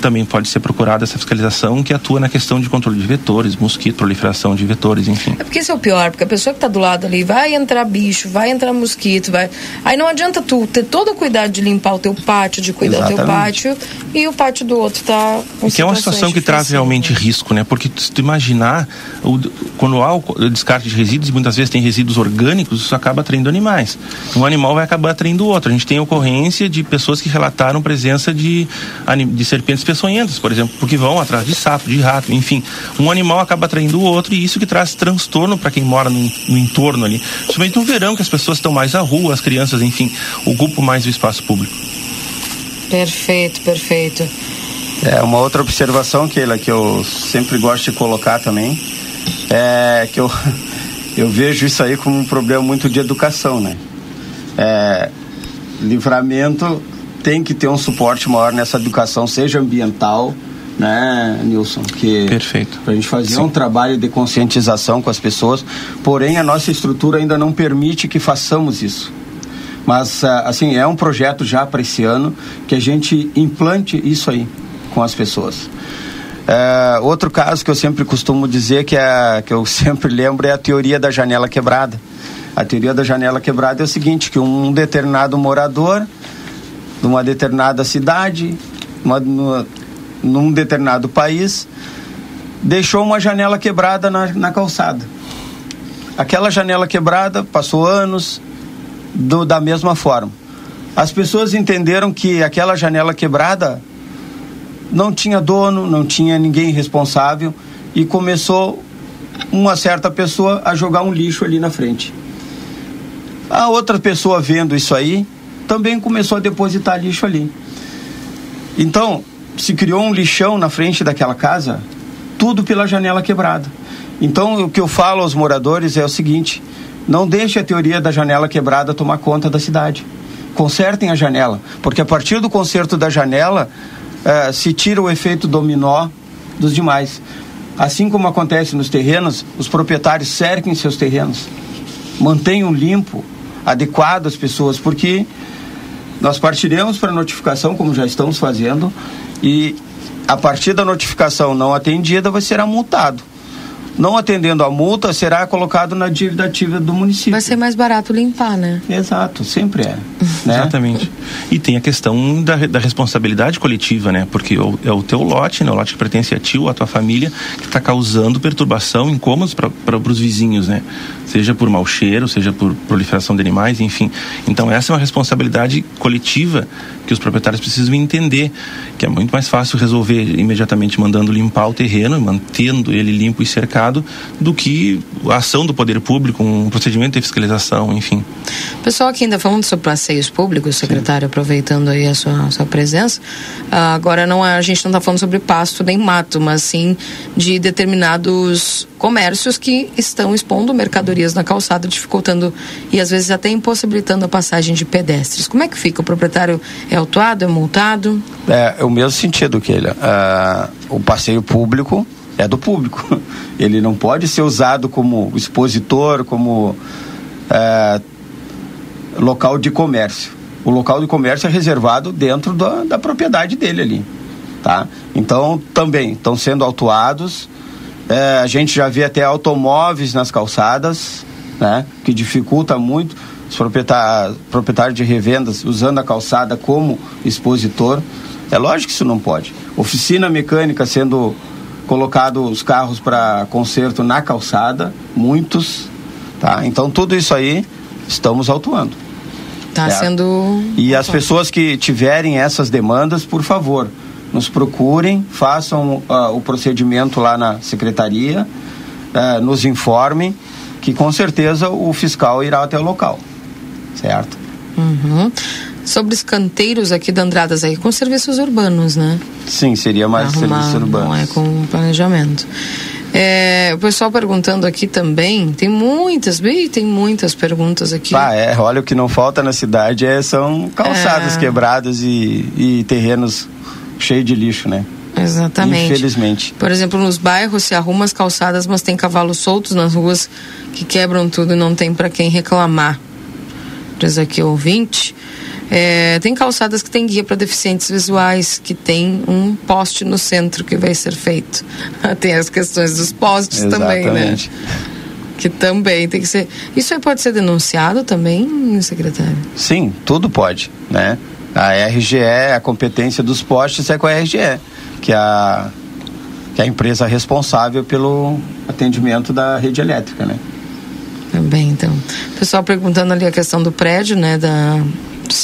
também pode ser procurada essa fiscalização que atua na questão de controle de vetores, mosquito, proliferação de vetores, enfim. É porque isso é o pior, porque a pessoa que está do lado ali vai entrar bicho, vai entrar mosquito, vai. Aí não adianta tu ter todo o cuidado de limpar o teu pátio, de cuidar Exatamente. do teu pátio e o pátio do outro tá. Que é uma situação que traz realmente risco, né? Porque se tu imaginar, o, quando há o descarte de resíduos, e muitas vezes tem resíduos orgânicos, isso acaba atraindo animais. Um animal vai acabar atraindo outro. A gente tem ocorrência de pessoas que relataram presença de, de serpentes peçonhentas, por exemplo, porque vão atrás de sapo, de rato, enfim. Um animal acaba atraindo o outro e isso que traz transtorno para quem mora no, no, entorno ali. Principalmente no verão, que as pessoas estão mais à rua, as crianças, enfim, ocupam mais o espaço público. Perfeito, perfeito. É, uma outra observação, Keila, que eu sempre gosto de colocar também, é que eu, eu vejo isso aí como um problema muito de educação, né? É, livramento tem que ter um suporte maior nessa educação, seja ambiental, né, Nilson? Que Perfeito. Para a gente fazer Sim. um trabalho de conscientização com as pessoas, porém a nossa estrutura ainda não permite que façamos isso. Mas, ah, assim, é um projeto já para esse ano que a gente implante isso aí com as pessoas. É, outro caso que eu sempre costumo dizer, que, é, que eu sempre lembro, é a teoria da janela quebrada. A teoria da janela quebrada é o seguinte, que um determinado morador numa determinada cidade, uma, numa, num determinado país, deixou uma janela quebrada na, na calçada. Aquela janela quebrada passou anos do, da mesma forma. As pessoas entenderam que aquela janela quebrada não tinha dono, não tinha ninguém responsável e começou uma certa pessoa a jogar um lixo ali na frente. A outra pessoa vendo isso aí também começou a depositar lixo ali. Então, se criou um lixão na frente daquela casa, tudo pela janela quebrada. Então, o que eu falo aos moradores é o seguinte: não deixe a teoria da janela quebrada tomar conta da cidade. Consertem a janela, porque a partir do conserto da janela eh, se tira o efeito dominó dos demais. Assim como acontece nos terrenos, os proprietários cerquem seus terrenos mantenham limpo, adequado as pessoas, porque nós partiremos para notificação, como já estamos fazendo, e a partir da notificação não atendida, vai ser multado. Não atendendo a multa, será colocado na dívida ativa do município. Vai ser mais barato limpar, né? Exato, sempre é. Né? Exatamente. E tem a questão da, da responsabilidade coletiva, né? Porque o, é o teu lote, né? O lote que pertence a ti ou a tua família, que está causando perturbação, incômodos para os vizinhos, né? Seja por mau cheiro, seja por proliferação de animais, enfim. Então essa é uma responsabilidade coletiva que os proprietários precisam entender, que é muito mais fácil resolver imediatamente mandando limpar o terreno, mantendo ele limpo e cercado, do que a ação do poder público, um procedimento de fiscalização, enfim. Pessoal aqui ainda falando sobre passeios públicos, secretário, Sim. aproveitando aí a sua, a sua presença, ah, agora não é, a gente não está falando sobre pasto nem mato, mas sim de determinados comércios que estão expondo mercadorias na calçada, dificultando e às vezes até impossibilitando a passagem de pedestres. Como é que fica? O proprietário é autuado, é multado? É, é o mesmo sentido que ele. Uh, o passeio público é do público. Ele não pode ser usado como expositor, como uh, local de comércio. O local de comércio é reservado dentro da, da propriedade dele ali. Tá? Então, também estão sendo autuados é, a gente já vê até automóveis nas calçadas, né? Que dificulta muito os proprietários, de revendas usando a calçada como expositor. É lógico que isso não pode. Oficina mecânica sendo colocado os carros para conserto na calçada, muitos, tá? Então tudo isso aí estamos autuando. Está sendo. E as pessoas que tiverem essas demandas, por favor, nos procurem, façam uh, o procedimento lá na secretaria, uh, nos informem, que com certeza o fiscal irá até o local. Certo? Uhum. Sobre os canteiros aqui da Andradas aí, com serviços urbanos, né? Sim, seria mais Arrumar, serviços urbanos. Não é com planejamento. É, o pessoal perguntando aqui também, tem muitas, bem, tem muitas perguntas aqui. Ah, é, olha, o que não falta na cidade é, são calçadas é... quebradas e, e terrenos cheio de lixo, né? Exatamente. Infelizmente. Por exemplo, nos bairros se arruma as calçadas, mas tem cavalos soltos nas ruas que quebram tudo e não tem para quem reclamar. Aqui ouvinte. É, tem calçadas que tem guia para deficientes visuais, que tem um poste no centro que vai ser feito. tem as questões dos postes Exatamente. também, né? Que também tem que ser. Isso aí pode ser denunciado também, secretário? Sim, tudo pode, né? A RGE, a competência dos postes é com a RGE, que é a, que é a empresa responsável pelo atendimento da rede elétrica, né? Bem, então. Pessoal perguntando ali a questão do prédio, né, da,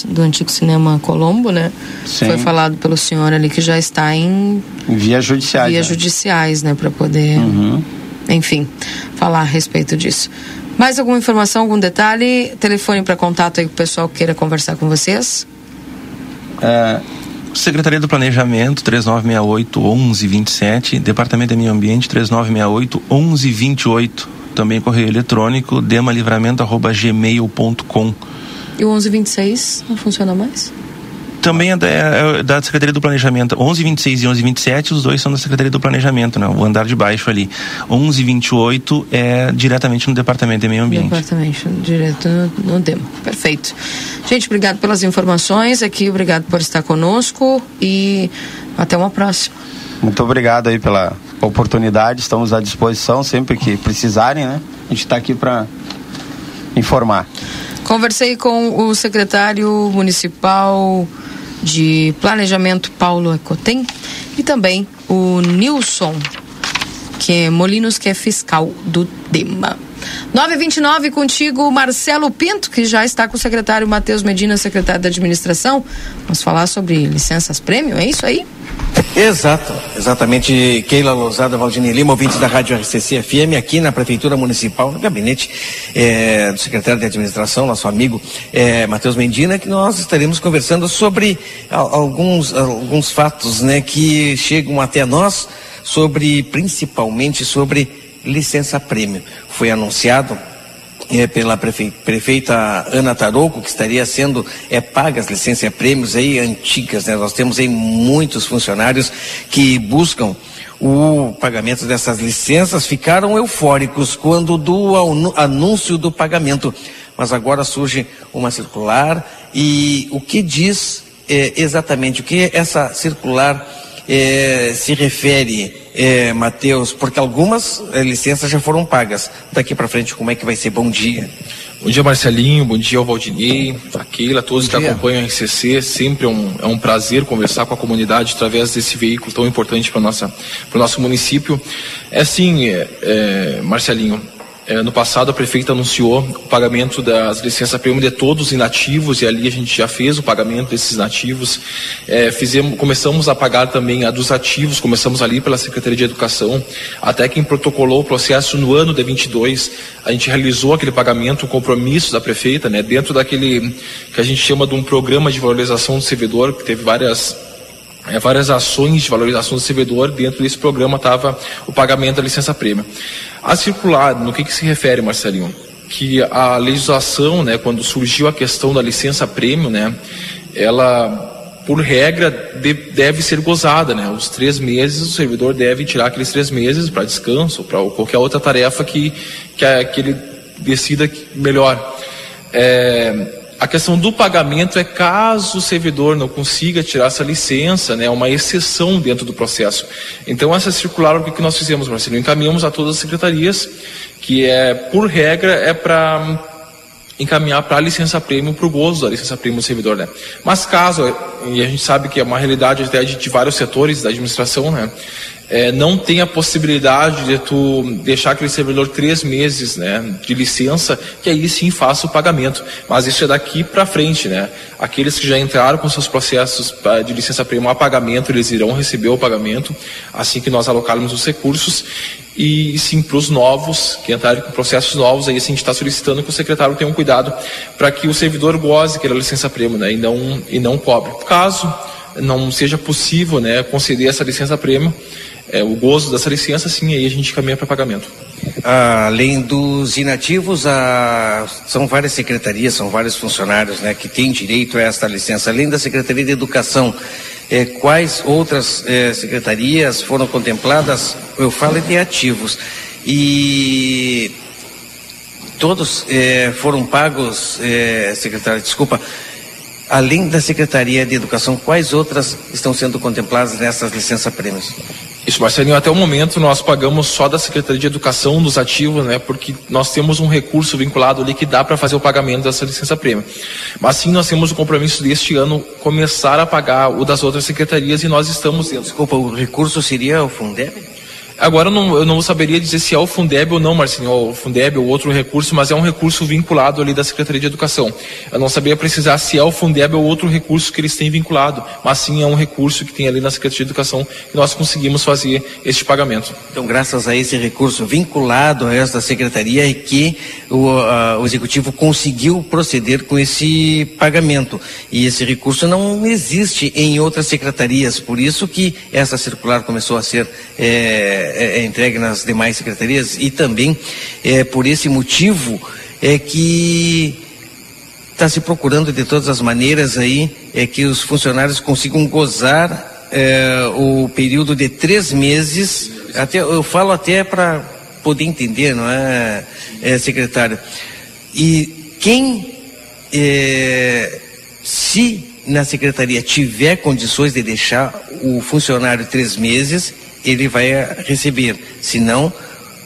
do antigo cinema Colombo, né? Sim. Foi falado pelo senhor ali que já está em, vias judiciais. Vias né? judiciais, né, para poder, uhum. enfim, falar a respeito disso. Mais alguma informação, algum detalhe? Telefone para contato aí que o pessoal queira conversar com vocês? É, Secretaria do Planejamento 3968 1127, Departamento de Meio Ambiente 3968 1128, também correio eletrônico demalivramento@gmail.com. E o 1126 não funciona mais? Também é da, é da, Secretaria do Planejamento. 1126 e 1127, os dois são da Secretaria do Planejamento, né? O andar de baixo ali. 1128 é diretamente no Departamento de Meio Ambiente. Departamento, direto no, no DEMA. Perfeito. Gente, obrigado pelas informações aqui, obrigado por estar conosco e até uma próxima. Muito obrigado aí pela oportunidade, estamos à disposição sempre que precisarem, né? A gente está aqui para informar. Conversei com o secretário municipal de Planejamento Paulo Ecotem e também o Nilson, que é Molinos, que é fiscal do DEMA. 929 contigo, Marcelo Pinto, que já está com o secretário Matheus Medina, secretário da administração. Vamos falar sobre licenças prêmio, é isso aí? Exato, exatamente. Keila Lousada, Valdine Lima, ouvintes da Rádio RCC FM, aqui na Prefeitura Municipal, no gabinete é, do secretário de administração, nosso amigo é, Matheus Medina, que nós estaremos conversando sobre alguns, alguns fatos né, que chegam até nós, sobre principalmente sobre licença prêmio. Foi anunciado é, pela prefeita Ana Tarouco, que estaria sendo é, pagas licença prêmios aí antigas, né? Nós temos aí muitos funcionários que buscam o pagamento dessas licenças ficaram eufóricos quando do anúncio do pagamento. Mas agora surge uma circular e o que diz eh, exatamente, o que essa circular eh, se refere, eh, Matheus? Porque algumas eh, licenças já foram pagas. Daqui para frente, como é que vai ser? Bom dia. Bom dia, Marcelinho. Bom dia ao Valdinei, a Keila, todos que dia. acompanham a RCC. Sempre é um, é um prazer conversar com a comunidade através desse veículo tão importante para o nosso município. É assim, é, é, Marcelinho. É, no passado, a prefeita anunciou o pagamento das licenças prêmio de todos os inativos e ali a gente já fez o pagamento desses inativos. É, fizemos, começamos a pagar também a dos ativos, começamos ali pela Secretaria de Educação, até quem protocolou o processo no ano de 22, a gente realizou aquele pagamento, o compromisso da prefeita, né, dentro daquele que a gente chama de um programa de valorização do servidor, que teve várias é, várias ações de valorização do servidor. Dentro desse programa estava o pagamento da licença prêmio. A circular, no que, que se refere, Marcelinho? Que a legislação, né, quando surgiu a questão da licença prêmio, né, ela por regra, de- deve ser gozada, né? Os três meses, o servidor deve tirar aqueles três meses para descanso, para qualquer outra tarefa que, que, que ele decida melhor. É, a questão do pagamento é caso o servidor não consiga tirar essa licença, né, é uma exceção dentro do processo. Então, essa circular, o que, nós fizemos, Marcelo? Encaminhamos a todas as secretarias, que é, por regra, é para encaminhar para a licença prêmio, para o gozo da licença prêmio do servidor, né? Mas caso, e a gente sabe que é uma realidade até de vários setores da administração, né? É, não tem a possibilidade de tu deixar aquele servidor três meses, né, de licença, que aí sim faça o pagamento. Mas isso é daqui para frente, né? Aqueles que já entraram com seus processos ah, de licença prêmio a pagamento, eles irão receber o pagamento assim que nós alocarmos os recursos. E sim, para os novos, que entrarem com processos novos, aí sim, a gente está solicitando que o secretário tenha um cuidado para que o servidor goze aquela licença prêmio, né? E não, e não cobre. Caso não seja possível, né, conceder essa licença prêmio, é, o gozo dessa licença, sim, aí a gente caminha para pagamento. Além dos inativos, a- são várias secretarias, são vários funcionários né, que têm direito a esta licença. Além da Secretaria de Educação, eh, quais outras eh, secretarias foram contempladas? Eu falo de ativos. E todos eh, foram pagos, eh, secretário, desculpa, além da Secretaria de Educação, quais outras estão sendo contempladas nessas licenças prêmios? Isso, Marcelinho, até o momento nós pagamos só da Secretaria de Educação dos ativos, né? Porque nós temos um recurso vinculado ali que dá para fazer o pagamento dessa licença prêmio. Mas sim, nós temos o compromisso deste ano começar a pagar o das outras secretarias e nós estamos dentro. Desculpa, o recurso seria o Fundeb? Agora eu não, eu não saberia dizer se é o Fundeb ou não, Marcelinho, ou o Fundeb ou outro recurso, mas é um recurso vinculado ali da Secretaria de Educação. Eu não saberia precisar se é o Fundeb ou outro recurso que eles têm vinculado, mas sim é um recurso que tem ali na Secretaria de Educação que nós conseguimos fazer este pagamento. Então, graças a esse recurso vinculado a esta secretaria, é que o, ah, o executivo conseguiu proceder com esse pagamento. E esse recurso não existe em outras secretarias, por isso que essa circular começou a ser eh, eh, entregue nas demais secretarias e também eh, por esse motivo é que está se procurando de todas as maneiras aí é que os funcionários consigam gozar é, o período de três meses. Até eu falo até para poder entender, não é, é, secretário? E quem é, se na secretaria tiver condições de deixar o funcionário três meses, ele vai eh, receber. Se não,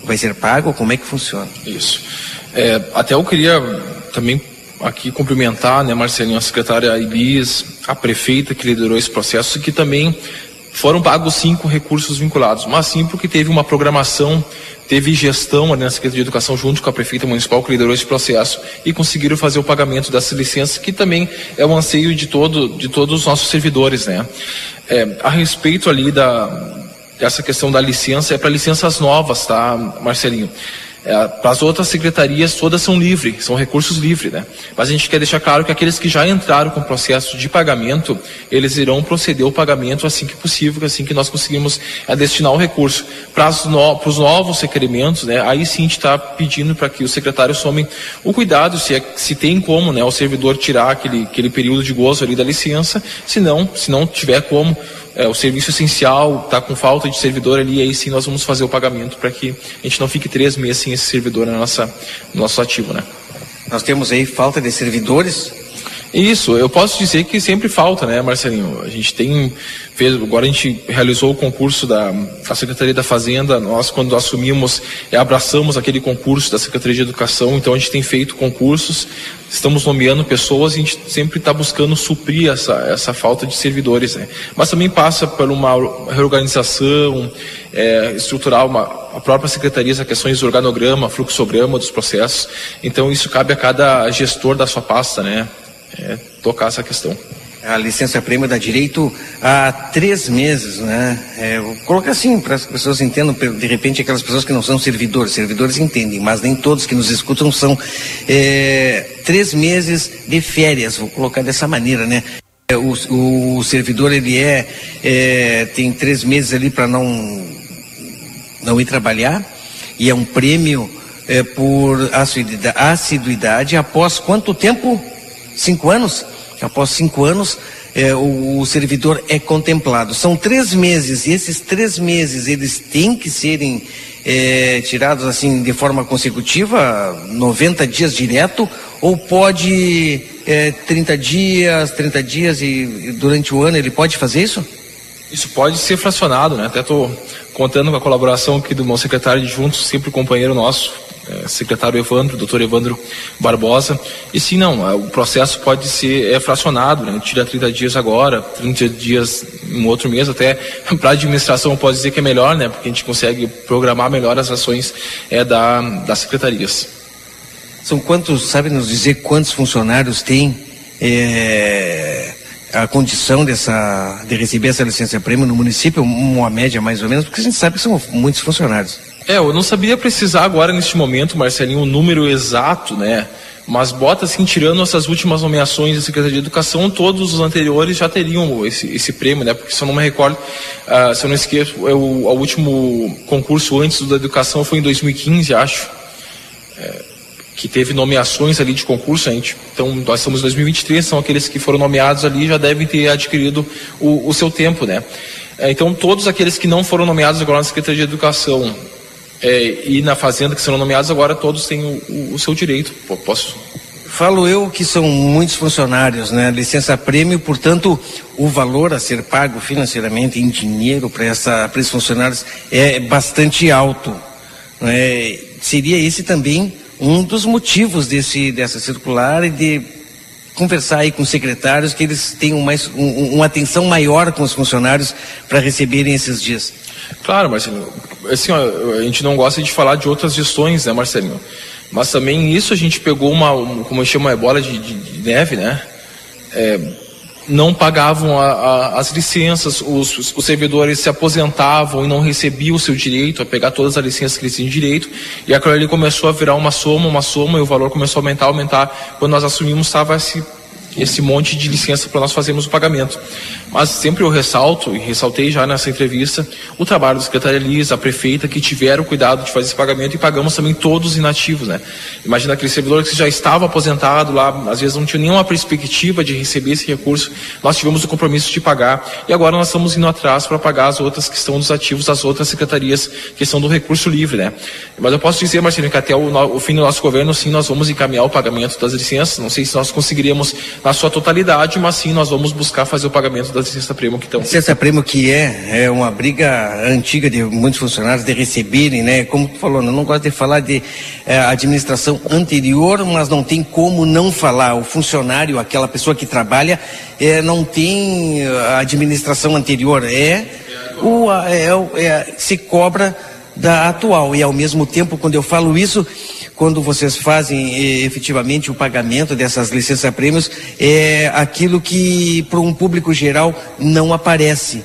vai ser pago. Como é que funciona? Isso. É, até eu queria também aqui cumprimentar, né, Marcelinho, a secretária Ibis, a prefeita que liderou esse processo, que também foram pagos cinco recursos vinculados, mas sim porque teve uma programação, teve gestão ali na Secretaria de Educação junto com a prefeita municipal que liderou esse processo e conseguiram fazer o pagamento dessas licenças, que também é o anseio de, todo, de todos os nossos servidores, né. É, a respeito ali da, essa questão da licença é para licenças novas, tá, Marcelinho? É, para as outras secretarias, todas são livres, são recursos livres, né? Mas a gente quer deixar claro que aqueles que já entraram com processo de pagamento, eles irão proceder ao pagamento assim que possível, assim que nós conseguimos é, destinar o recurso. Para no, os novos requerimentos, né, aí sim a gente está pedindo para que os secretários tomem o cuidado, se, é, se tem como né, o servidor tirar aquele, aquele período de gozo ali da licença, se não, se não tiver como, é, o serviço essencial está com falta de servidor ali, aí sim nós vamos fazer o pagamento para que a gente não fique três meses sem esse servidor na nossa, no nosso ativo. Né? Nós temos aí falta de servidores isso, eu posso dizer que sempre falta, né, Marcelinho? A gente tem, fez, agora a gente realizou o concurso da, da Secretaria da Fazenda, nós quando assumimos, é, abraçamos aquele concurso da Secretaria de Educação, então a gente tem feito concursos, estamos nomeando pessoas e a gente sempre está buscando suprir essa, essa falta de servidores, né? Mas também passa por uma reorganização é, estrutural, uma, a própria Secretaria, as questões do organograma, fluxograma dos processos, então isso cabe a cada gestor da sua pasta, né? É, tocar essa questão. A licença prêmio dá direito a três meses, né? É, vou colocar assim para as pessoas entendam, de repente aquelas pessoas que não são servidores, servidores entendem, mas nem todos que nos escutam são é, três meses de férias, vou colocar dessa maneira, né? É, o, o servidor ele é, é tem três meses ali para não não ir trabalhar e é um prêmio é, por assiduidade após quanto tempo? Cinco anos, após cinco anos, é, o, o, servidor é contemplado. São três meses, e esses três meses eles têm que serem é, tirados assim de forma consecutiva, 90 dias direto, ou pode é, 30 dias, 30 dias e, e durante o ano ele pode fazer isso? Isso pode ser fracionado, né? Até estou contando com a colaboração aqui do meu secretário de Juntos, sempre companheiro nosso, secretário Evandro, doutor Evandro Barbosa. E sim, não, é, o processo pode ser é, fracionado, né? tira 30 dias agora, 30 dias em outro mês, até para a administração pode dizer que é melhor, né? Porque a gente consegue programar melhor as ações é, da, das secretarias. São quantos, sabe nos dizer quantos funcionários tem é, a condição dessa, de receber essa licença prêmio no município, uma média mais ou menos, porque a gente sabe que são muitos funcionários. É, eu não sabia precisar agora neste momento, Marcelinho, o número exato, né? Mas bota assim, tirando essas últimas nomeações da Secretaria de Educação, todos os anteriores já teriam esse, esse prêmio, né? Porque se eu não me recordo, uh, se eu não esqueço, é o, último concurso antes da educação foi em 2015, acho. É, que teve nomeações ali de concurso, a gente, então nós estamos em 2023, são aqueles que foram nomeados ali já devem ter adquirido o, o seu tempo, né? É, então todos aqueles que não foram nomeados agora na Secretaria de Educação é, e na fazenda que serão nomeados agora todos têm o, o, seu direito. Posso? Falo eu que são muitos funcionários, né? Licença prêmio, portanto, o valor a ser pago financeiramente em dinheiro para esses funcionários é bastante alto. Né? Seria esse também um dos motivos desse, dessa circular e de conversar aí com os secretários que eles tenham mais um, uma atenção maior com os funcionários para receberem esses dias. Claro, Marcelinho. Assim, ó, a gente não gosta de falar de outras gestões, né, Marcelinho? Mas também isso a gente pegou uma, como chama, bola de, de, de neve, né? É, não pagavam a, a, as licenças, os, os, servidores se aposentavam e não recebiam o seu direito a pegar todas as licenças que eles tinham direito, e aquilo ali começou a virar uma soma, uma soma, e o valor começou a aumentar, aumentar. Quando nós assumimos, estava esse, esse monte de licença para nós fazermos o pagamento. Mas sempre eu ressalto, e ressaltei já nessa entrevista, o trabalho da Secretaria Liz, a prefeita, que tiveram cuidado de fazer esse pagamento e pagamos também todos os inativos, né? Imagina aquele servidor que já estava aposentado lá, às vezes não tinha nenhuma perspectiva de receber esse recurso, nós tivemos o compromisso de pagar e agora nós estamos indo atrás para pagar as outras que estão dos ativos das outras secretarias que estão do recurso livre, né? Mas eu posso dizer, Marcelinho, que até o, o fim do nosso governo, sim, nós vamos encaminhar o pagamento das licenças, não sei se nós conseguiríamos na sua totalidade, mas sim, nós vamos buscar fazer o pagamento das da licença prêmio que estão. Licença prêmio que é, é uma briga antiga de muitos funcionários de receberem, né? Como tu falou, eu não gosto de falar de é, administração anterior, mas não tem como não falar. O funcionário, aquela pessoa que trabalha, é, não tem a administração anterior, é o é, é, se cobra da atual e ao mesmo tempo quando eu falo isso quando vocês fazem eh, efetivamente o pagamento dessas licenças prêmios, é aquilo que para um público geral não aparece.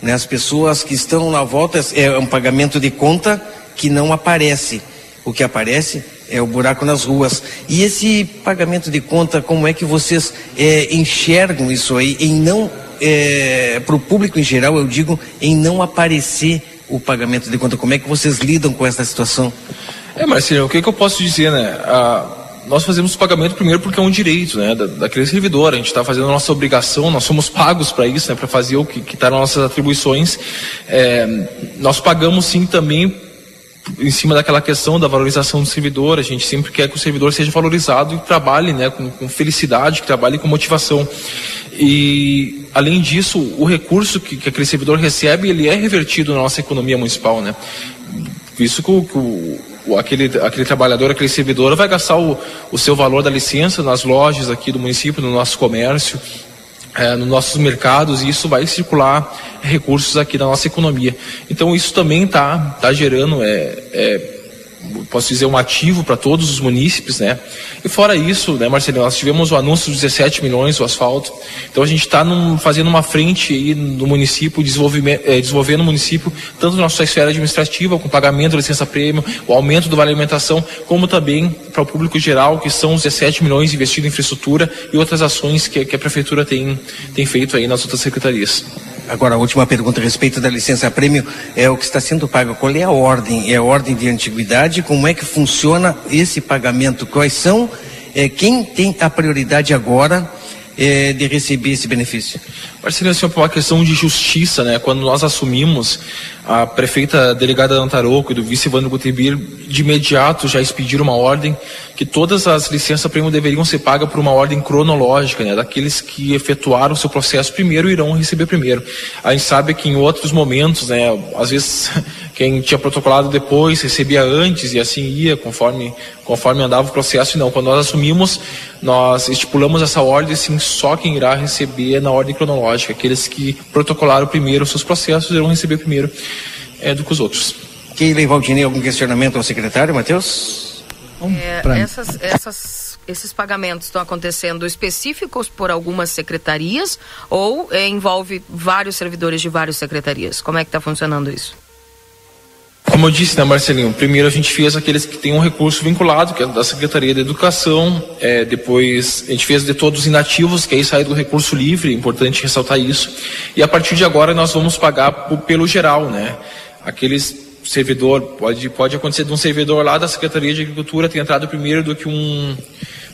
Né? As pessoas que estão na volta, é um pagamento de conta que não aparece. O que aparece é o buraco nas ruas. E esse pagamento de conta, como é que vocês é, enxergam isso aí em não, é, para o público em geral, eu digo, em não aparecer o pagamento de conta. Como é que vocês lidam com essa situação? É, Marcelo, o que, que eu posso dizer, né? Ah, nós fazemos o pagamento primeiro porque é um direito, né, da, daquele servidor. A gente está fazendo a nossa obrigação, nós somos pagos para isso, né, para fazer o que está nas nossas atribuições. É, nós pagamos sim também em cima daquela questão da valorização do servidor. A gente sempre quer que o servidor seja valorizado e trabalhe, né, com, com felicidade, que trabalhe com motivação. E além disso, o recurso que, que aquele servidor recebe, ele é revertido na nossa economia municipal, né? Isso que o, que o aquele, aquele trabalhador, aquele servidor vai gastar o, o seu valor da licença nas lojas aqui do município, no nosso comércio, é, nos nossos mercados, e isso vai circular recursos aqui na nossa economia. Então isso também está tá gerando é, é, posso dizer, um ativo para todos os munícipes, né? E fora isso, né, Marcelinho, nós tivemos o anúncio dos 17 milhões do asfalto. Então a gente está fazendo uma frente aí no município, eh, desenvolvendo o município, tanto na sua esfera administrativa, com pagamento da licença-prêmio, o aumento do vale alimentação, como também para o público geral, que são os 17 milhões investidos em infraestrutura e outras ações que, que a prefeitura tem, tem feito aí nas outras secretarias. Agora, a última pergunta a respeito da licença prêmio é o que está sendo pago. Qual é a ordem? É a ordem de antiguidade? Como é que funciona esse pagamento? Quais são? É, quem tem a prioridade agora é, de receber esse benefício? Marcelino, assim, é uma questão de justiça, né? Quando nós assumimos, a prefeita delegada Antaroco e do vice Evandro Gutibir, de imediato já expediram uma ordem que todas as licenças prêmio deveriam ser pagas por uma ordem cronológica, né? Daqueles que efetuaram seu processo primeiro irão receber primeiro. A gente sabe que em outros momentos, né? Às vezes quem tinha protocolado depois recebia antes e assim ia conforme conforme andava o processo. Não, quando nós assumimos, nós estipulamos essa ordem, sim, só quem irá receber na ordem cronológica lógica. Aqueles que protocolaram primeiro os seus processos irão receber primeiro é, do que os outros. Keila Valdinei, algum questionamento ao secretário, Matheus? É, essas, essas, esses pagamentos estão acontecendo específicos por algumas secretarias ou é, envolve vários servidores de várias secretarias? Como é que está funcionando isso? Como eu disse, né, Marcelinho? Primeiro a gente fez aqueles que têm um recurso vinculado, que é da Secretaria da Educação. É, depois a gente fez de todos os inativos, que aí sai do recurso livre, é importante ressaltar isso. E a partir de agora nós vamos pagar pelo geral, né? Aqueles servidor, pode, pode acontecer de um servidor lá da Secretaria de Agricultura ter entrado primeiro do que um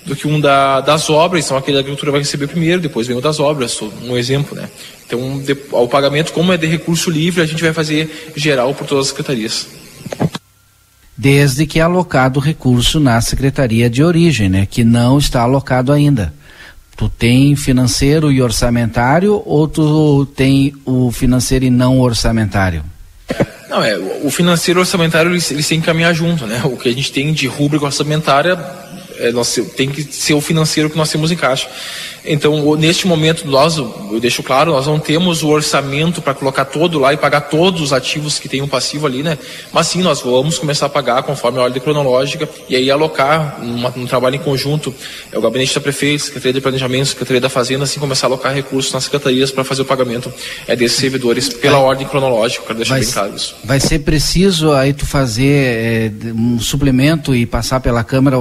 do que um da, das obras, então aquele da agricultura vai receber primeiro, depois vem o das obras, um exemplo, né? Então, de, o pagamento, como é de recurso livre, a gente vai fazer geral por todas as secretarias. Desde que é alocado o recurso na secretaria de origem, né? Que não está alocado ainda. Tu tem financeiro e orçamentário ou tu tem o financeiro e não orçamentário? Não, é, o financeiro e o orçamentário eles, eles têm que caminhar junto, né? O que a gente tem de rúbrica orçamentária é, nós, tem que ser o financeiro que nós temos em caixa. Então, neste momento, nós, eu deixo claro, nós não temos o orçamento para colocar todo lá e pagar todos os ativos que tem um passivo ali, né? Mas sim, nós vamos começar a pagar conforme a ordem cronológica e aí alocar numa, num trabalho em conjunto, é o gabinete da prefeita, Secretaria de Planejamento, Secretaria da Fazenda, assim começar a alocar recursos nas secretarias para fazer o pagamento é, desses servidores pela ordem cronológica, para deixar vai, bem claro isso. Vai ser preciso aí tu fazer é, um suplemento e passar pela Câmara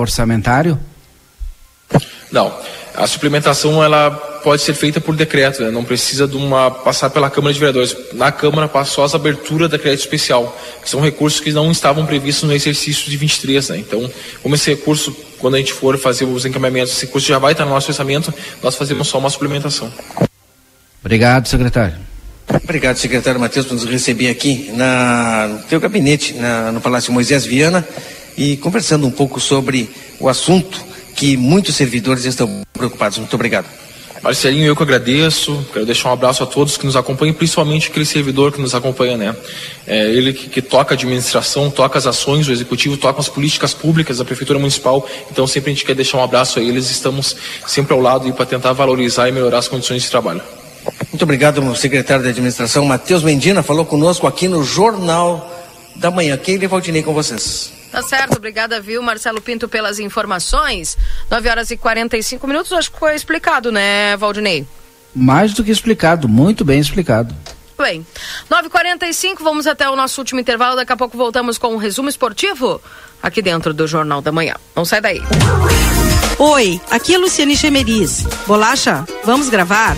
Orçamentário? Não. A suplementação ela pode ser feita por decreto, né? não precisa de uma passar pela Câmara de Vereadores. Na Câmara passou as aberturas da crédito especial, que são recursos que não estavam previstos no exercício de 23, né? Então, como esse recurso, quando a gente for fazer os encaminhamentos, esse recurso já vai estar no nosso orçamento, nós fazemos só uma suplementação. Obrigado, secretário. Obrigado, secretário Matheus, por nos receber aqui na, no teu gabinete, na, no Palácio Moisés Viana, e conversando um pouco sobre o assunto que muitos servidores estão preocupados. Muito obrigado. Marcelinho, eu que agradeço. Quero deixar um abraço a todos que nos acompanham, principalmente aquele servidor que nos acompanha, né? É ele que, que, toca a administração, toca as ações, o executivo toca as políticas públicas da prefeitura municipal. Então, sempre a gente quer deixar um abraço a eles. Estamos sempre ao lado para tentar valorizar e melhorar as condições de trabalho. Muito obrigado, secretário de administração Matheus Mendina, falou conosco aqui no Jornal da Manhã. Keila Valdinei com vocês. Tá certo, obrigada, viu, Marcelo Pinto, pelas informações. 9 horas e 45 minutos, acho que foi explicado, né, Valdinei? Mais do que explicado, muito bem explicado. Bem, 9h45, vamos até o nosso último intervalo. Daqui a pouco voltamos com um resumo esportivo aqui dentro do Jornal da Manhã. Não sai daí. Oi, aqui é Luciane Chemeris. Bolacha, vamos gravar?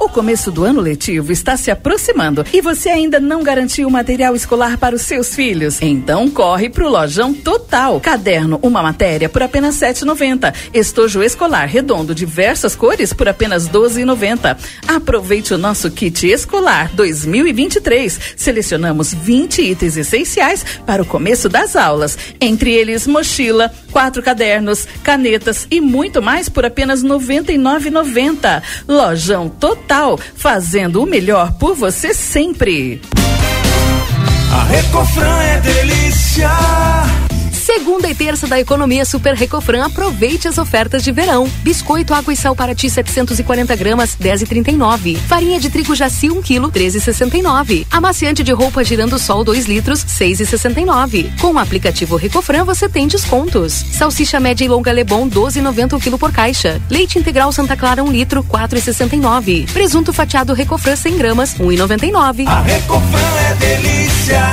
O começo do ano letivo está se aproximando e você ainda não garantiu material escolar para os seus filhos? Então corre pro Lojão Total. Caderno, uma matéria por apenas R$ 7,90. Estojo escolar redondo, diversas cores por apenas R$ 12,90. Aproveite o nosso kit escolar 2023. Selecionamos 20 itens essenciais para o começo das aulas. Entre eles, mochila, quatro cadernos, canetas e muito mais por apenas R$ 99,90. Lojão Total, fazendo o melhor por você sempre. A Recofran é delícia. Segunda e terça da economia Super Recofran, aproveite as ofertas de verão. Biscoito água e sal para ti 740 gramas, 10,39. Farinha de trigo jaci 1 kg, 13,69. Amaciante de roupa girando sol 2 litros, 6,69. Com o aplicativo Recofran você tem descontos. Salsicha média e longa Lebon 12,90 o quilo por caixa. Leite integral Santa Clara 1 litro, 4,69. Presunto fatiado Recofran 100 gramas, 1,99. A Recofran é delícia.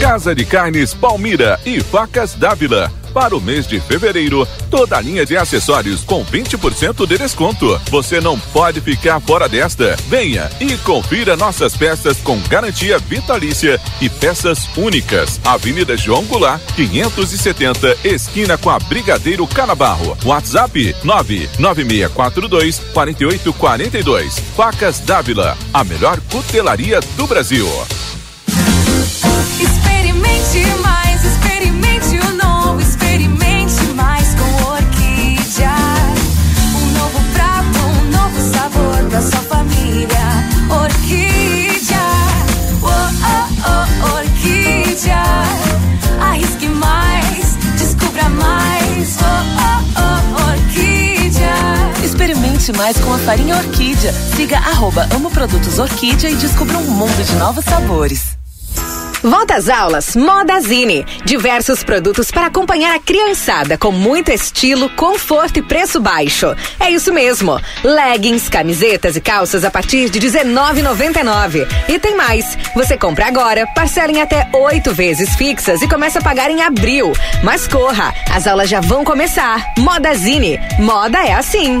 Casa de Carnes Palmira e Facas Dávila. Para o mês de fevereiro, toda a linha de acessórios com 20% de desconto. Você não pode ficar fora desta. Venha e confira nossas peças com garantia vitalícia e peças únicas. Avenida João Goulart, 570, esquina com a Brigadeiro Canabarro. WhatsApp 99642 4842. Facas Dávila, a melhor cutelaria do Brasil. Experimente mais, experimente o novo, experimente mais com Orquídea. Um novo prato, um novo sabor pra sua família. Orquídea, oh, oh, oh, Orquídea. Arrisque mais, descubra mais, oh, oh, oh, Orquídea. Experimente mais com a farinha Orquídea. Siga arroba Amo Produtos Orquídea e descubra um mundo de novos sabores. Volta às aulas Modazine. Diversos produtos para acompanhar a criançada com muito estilo, conforto e preço baixo. É isso mesmo. Leggings, camisetas e calças a partir de R$19,99. E tem mais. Você compra agora, parcela em até oito vezes fixas e começa a pagar em abril. Mas corra, as aulas já vão começar. Modazine. Moda é assim.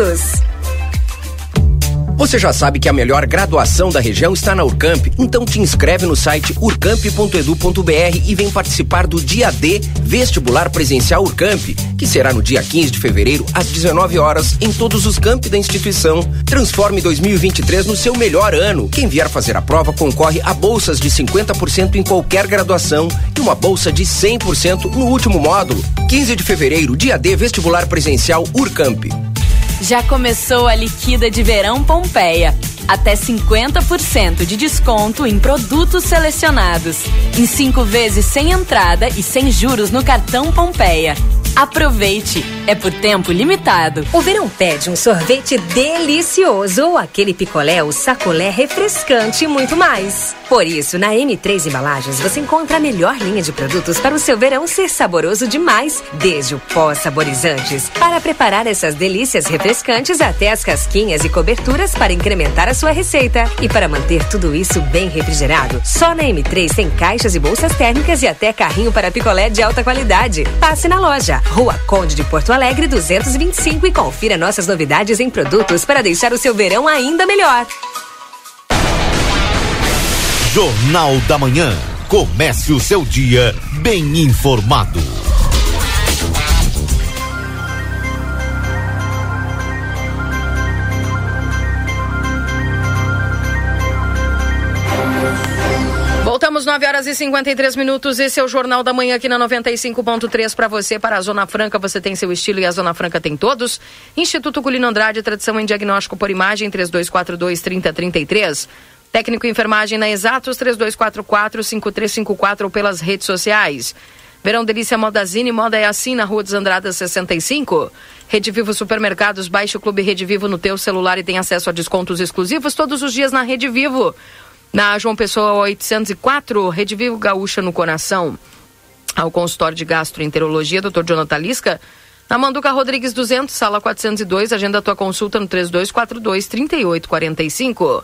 Você já sabe que a melhor graduação da região está na Urcamp, então te inscreve no site urcamp.edu.br e vem participar do Dia D Vestibular Presencial Urcamp, que será no dia 15 de fevereiro, às 19 horas, em todos os campi da instituição. Transforme 2023 no seu melhor ano. Quem vier fazer a prova concorre a bolsas de 50% em qualquer graduação e uma bolsa de 100% no último módulo. 15 de fevereiro, Dia D Vestibular Presencial Urcamp. Já começou a liquida de verão Pompeia. Até 50% de desconto em produtos selecionados. Em cinco vezes sem entrada e sem juros no cartão Pompeia. Aproveite! É por tempo limitado. O verão pede um sorvete delicioso ou aquele picolé ou sacolé refrescante e muito mais. Por isso, na M3 Embalagens você encontra a melhor linha de produtos para o seu verão ser saboroso demais, desde o pó saborizantes, para preparar essas delícias refrescantes até as casquinhas e coberturas para incrementar a sua receita. E para manter tudo isso bem refrigerado, só na M3 tem caixas e bolsas térmicas e até carrinho para picolé de alta qualidade. Passe na loja, Rua Conde de Porto Alegre 225 e confira nossas novidades em produtos para deixar o seu verão ainda melhor. Jornal da Manhã. Comece o seu dia bem informado. Voltamos 9 horas e 53 minutos. Esse é o Jornal da Manhã aqui na 95.3 para você. Para a Zona Franca, você tem seu estilo e a Zona Franca tem todos. Instituto Culino Andrade, tradição em diagnóstico por imagem, 3242-3033. Técnico em enfermagem na Exatos, 3244-5354 ou pelas redes sociais. Verão Delícia Modazine, moda é assim na Rua dos Andradas 65. Rede Vivo Supermercados, baixe o Clube Rede Vivo no teu celular e tem acesso a descontos exclusivos todos os dias na Rede Vivo. Na João Pessoa 804, Rede Vivo Gaúcha no coração. Ao consultório de gastroenterologia, Dr. Jonathan Lisca. Na Manduca Rodrigues 200, sala 402, agenda tua consulta no 3242 3845.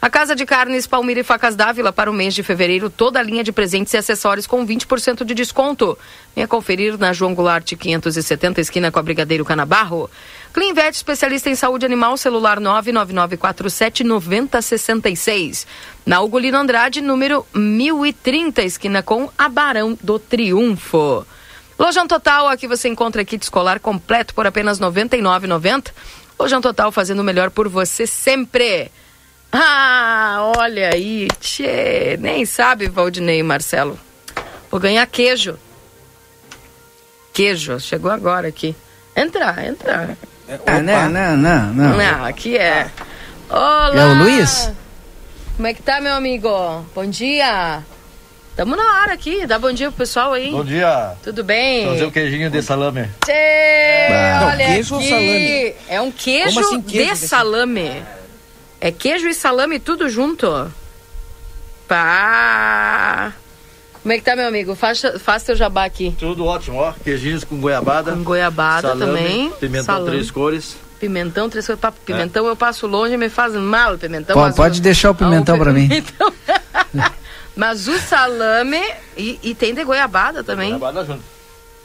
A Casa de Carnes Palmira e Facas Dávila para o mês de fevereiro, toda a linha de presentes e acessórios com 20% de desconto. Venha conferir na João Goulart 570, esquina com a Brigadeiro Canabarro. Cleanvet, especialista em saúde animal, celular 999479066. Na Ugolino Andrade, número 1030, esquina com a Barão do Triunfo. Lojão Total, aqui você encontra kit escolar completo por apenas R$ 99,90. Lojão Total fazendo o melhor por você sempre. Ah, olha aí, tchê, nem sabe, Valdinei e Marcelo. Vou ganhar queijo. Queijo, chegou agora aqui. Entra, entra. Ah, não, não, não, não. Não, aqui é. Olá! É o Luiz? Como é que tá, meu amigo? Bom dia! Tamo na hora aqui, dá bom dia pro pessoal aí. Bom dia. Tudo bem? Fazer o queijinho de salame. Tchê, Não, olha queijo ou aqui. salame? É um queijo, assim, queijo de de salame. É queijo e salame tudo junto. Pá! Como é que tá, meu amigo? Faz, faz teu jabá aqui. Tudo ótimo, ó. Queijinhos com goiabada. Com goiabada salame, também. Pimentão salame. três cores. Pimentão, três coisas. Pá, Pimentão eu passo longe e me faz mal, pimentão. Pô, mas pode o- deixar o pimentão Ah, pra mim. pimentão. Mas o salame e, e tem de goiabada também. Goiabada junto.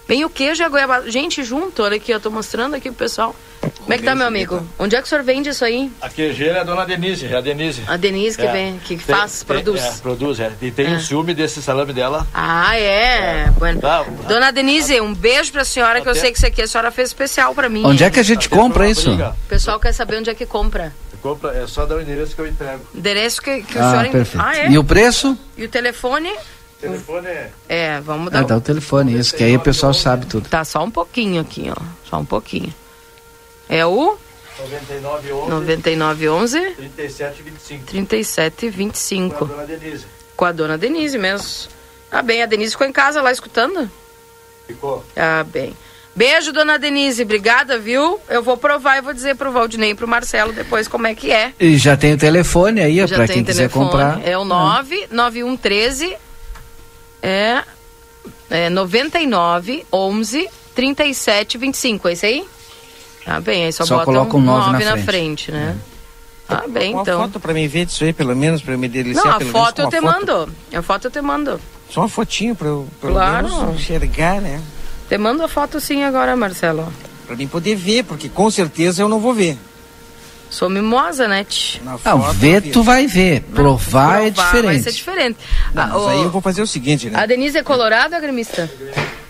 Vem o queijo e a goiabada. Gente, junto, olha aqui, eu tô mostrando aqui pro pessoal. Como é que tá, meu amigo? Onde é que o senhor vende isso aí? A queijeira é a dona Denise, é a Denise. A Denise que vem, que Tem- faz, tem- produz. É, produz, é. E tem É. um ciúme desse salame dela. Ah, é? Bueno. Tá, Dona Denise, um beijo pra senhora, que eu sei que isso aqui a senhora fez especial pra mim. Onde é que a gente compra isso? O pessoal quer saber onde é que compra. Compra, é só dar o endereço que eu entrego. Endereço que, que o Ah, senhor... en- perfeito. Ah, é? E o preço? E o telefone? O telefone é... É, vamos dar... Ah, dá o telefone, isso, que aí o pessoal sabe tudo. Tá, só um pouquinho aqui, ó. Só um pouquinho. É o 9911 9911 3725. 3725. Com a dona Denise. Com a dona Denise mesmo. Ah, bem, a Denise ficou em casa lá escutando? Ficou. Ah, bem. Beijo, dona Denise. Obrigada, viu? Eu vou provar e vou dizer pro Valdinei e pro Marcelo depois como é que é. E já tem o telefone aí, tem quem quiser telefone. comprar. É o 99113 é, é 99 11 37 25. É isso aí? Tá bem, aí só, Só bota coloca um nove na na frente. frente, né? Tá bem, Uma então. foto pra mim ver disso aí, pelo menos, pra eu me deliciar. Não, a foto eu uma te foto. mando. A foto eu te mando. Só uma fotinho pra eu pelo Claro. menos enxergar, né? Te mando a foto sim agora, Marcelo. Pra mim poder ver, porque com certeza eu não vou ver. Sou mimosa, né? Não, foto, ver tu vai ver. Provar, é Provar diferente. Vai ser diferente. Não, Ah, mas o- aí eu vou fazer o seguinte, né? A Denise é colorada ou é gremista?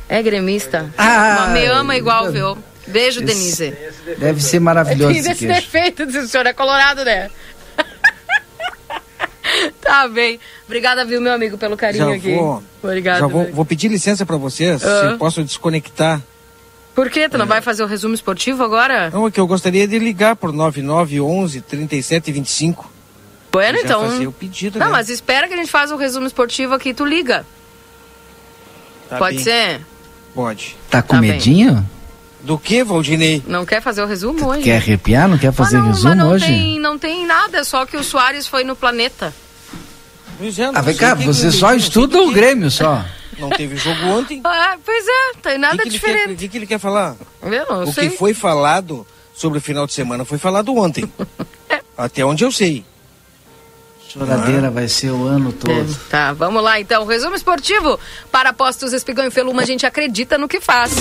É gremista. Ah, Mas me ama igual, viu? Beijo, esse- Denise. Deve ser maravilhoso Tem esse defeito, diz o senhor é colorado, né? tá bem. Obrigada, viu, meu amigo, pelo carinho Já aqui. vou, Obrigado. já vou, vou pedir licença pra vocês, Ah. se eu posso desconectar. Por quê? Tu não vai fazer o resumo esportivo agora? Não, é que eu gostaria de ligar por 9911 3725. Bueno, já então. fazer o pedido, Não, né? mas espera que a gente faça o resumo esportivo aqui e tu liga. Tá Pode bem. ser? Pode. Tá com Tá bem. medinho? Do que, Valdinei? Não quer fazer o resumo hoje? Quer arrepiar? Não quer fazer mas não, resumo mas não hoje? Tem, não tem nada, só que o Soares foi no planeta. É, Ah, vem cá, o que você que- só não sei estuda o Grêmio só. Não teve jogo ontem. Ah, pois é, tem nada que, que, diferente. o que, que ele quer falar? Eu não o sei. que foi falado sobre o final de semana foi falado ontem. Até onde eu sei. Choradeira vai ser o ano todo. Tá, vamos lá então. Resumo esportivo para Postos Espigão e Feluma. A gente acredita no que faz.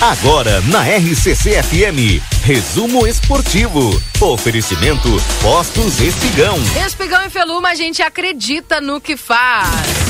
Agora na RCC FM, resumo esportivo. Oferecimento Postos Espigão. Espigão e Feluma, a gente acredita no que faz.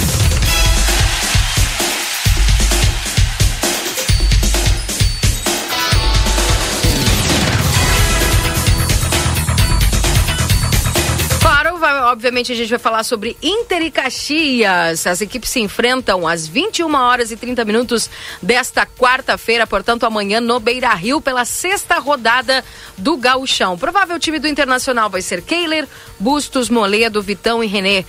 Obviamente a gente vai falar sobre Inter e Caxias. As equipes se enfrentam às 21 horas e 30 minutos desta quarta-feira, portanto amanhã no Beira Rio pela sexta rodada do Gauchão. Provável time do Internacional vai ser Keiler, Bustos, Moledo, Vitão e René.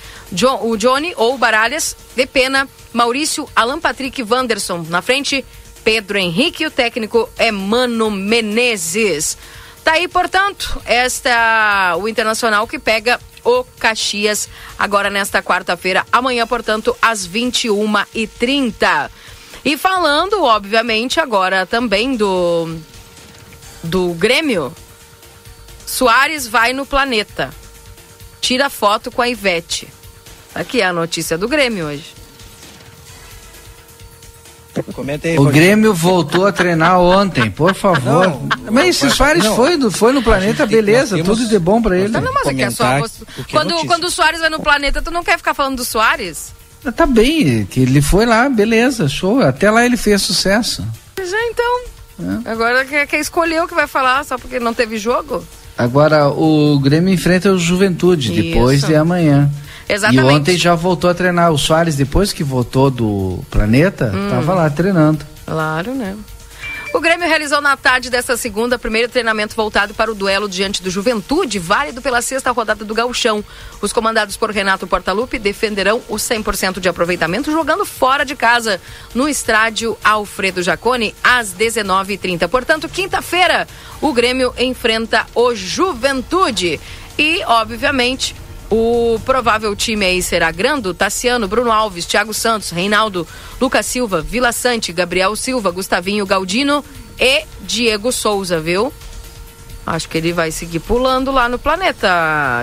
O Johnny ou Baralhas, de Pena, Maurício, Alan Patrick e Wanderson. Na frente, Pedro Henrique, o técnico é Mano Menezes. Tá aí, portanto, esta o Internacional que pega o Caxias agora nesta quarta-feira, amanhã, portanto, às 21h30. E falando, obviamente, agora também do do Grêmio, Soares vai no planeta. Tira foto com a Ivete. Aqui é a notícia do Grêmio hoje. Comenta aí, O Valdinei. Grêmio voltou a treinar ontem, por favor. Não, mas esse não, Soares não. foi, no- foi no planeta, tem- beleza, temos- tudo de bom pra ele. Não, mas é que é só. Comentar você- o que é Quando, quando o Soares vai no planeta, tu não quer ficar falando do Soares? Tá bem, que ele foi lá, beleza, show. Até lá ele fez sucesso. Já então. Agora quer, quer escolher o que vai falar só porque não teve jogo? Agora o Grêmio enfrenta o Juventude depois Isso. de amanhã. Exatamente. E ontem já voltou a treinar. O Soares, depois que voltou do planeta, Hum. tava lá treinando. Claro, né? O Grêmio realizou na tarde desta segunda primeiro treinamento voltado para o duelo diante do Juventude, válido pela sexta rodada do Gauchão. Os comandados por Renato Portaluppi defenderão o 100% de aproveitamento jogando fora de casa no estádio Alfredo Jaconi às 19h30. Portanto, quinta-feira, o Grêmio enfrenta o Juventude. E, obviamente, o provável time aí será Grando, Tassiano, Bruno Alves, Thiago Santos, Reinaldo, Lucas Silva, Vila Sante, Gabriel Silva, Gustavinho Galdino e Diego Souza, viu? Acho que ele vai seguir pulando lá no planeta.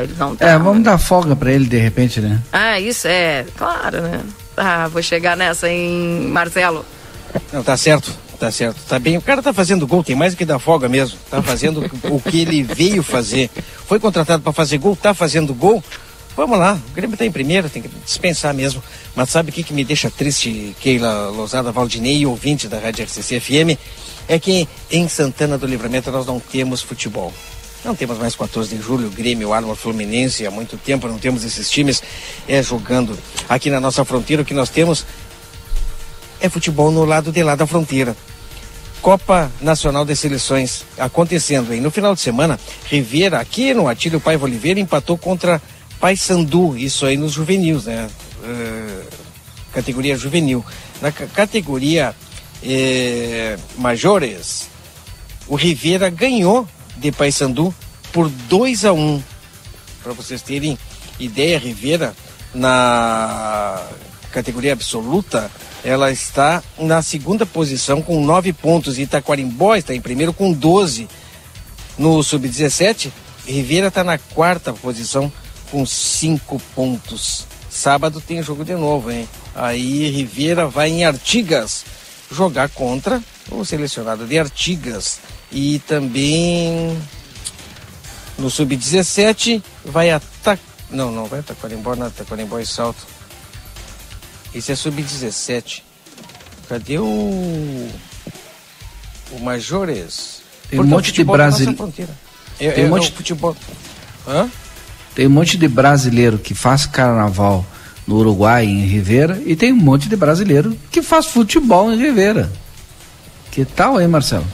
Ele não tá. É, vamos dar folga pra ele de repente, né? Ah, isso é, claro, né? Ah, vou chegar nessa em Marcelo. Não, tá certo, tá certo. Tá bem. O cara tá fazendo gol, tem mais do que dar folga mesmo. Tá fazendo o que ele veio fazer. Foi contratado para fazer gol, tá fazendo gol. Vamos lá, o Grêmio tá em primeiro, tem que dispensar mesmo. Mas sabe o que, que me deixa triste, Keila Lousada Valdinei e ouvinte da Rádio RCC FM? É que em Santana do Livramento nós não temos futebol. Não temos mais 14 de julho, Grêmio, Arma, Fluminense, há muito tempo não temos esses times é, jogando aqui na nossa fronteira. O que nós temos é futebol no lado de lá da fronteira. Copa Nacional de Seleções acontecendo aí. No final de semana, Rivera, aqui no Atílio Paiva Oliveira, empatou contra Paysandu, isso aí nos juvenis, né? Uh, categoria juvenil. Na ca- categoria eh, majores, o Rivera ganhou de Paysandu por 2 a 1 um. Para vocês terem ideia, Rivera, na categoria absoluta, ela está na segunda posição com nove pontos. Itaquarimbó está em primeiro com 12. No sub-17, Rivera está na quarta posição com cinco pontos. Sábado tem jogo de novo, hein? Aí Rivera vai em Artigas jogar contra o selecionado de Artigas. E também no sub-17 vai atacar. Não, não vai Taquarimbó, não, Taquarimbó e Salto. Esse é sub-17. Cadê o. O Majores? Tem um monte de futebol da nossa brasile- fronteira. É, Tem é, um monte- o futebol. Hã? Tem um monte de brasileiro que faz carnaval no Uruguai, em Rivera, e tem um monte de brasileiro que faz futebol em Rivera. Que tal, hein, Marcelo?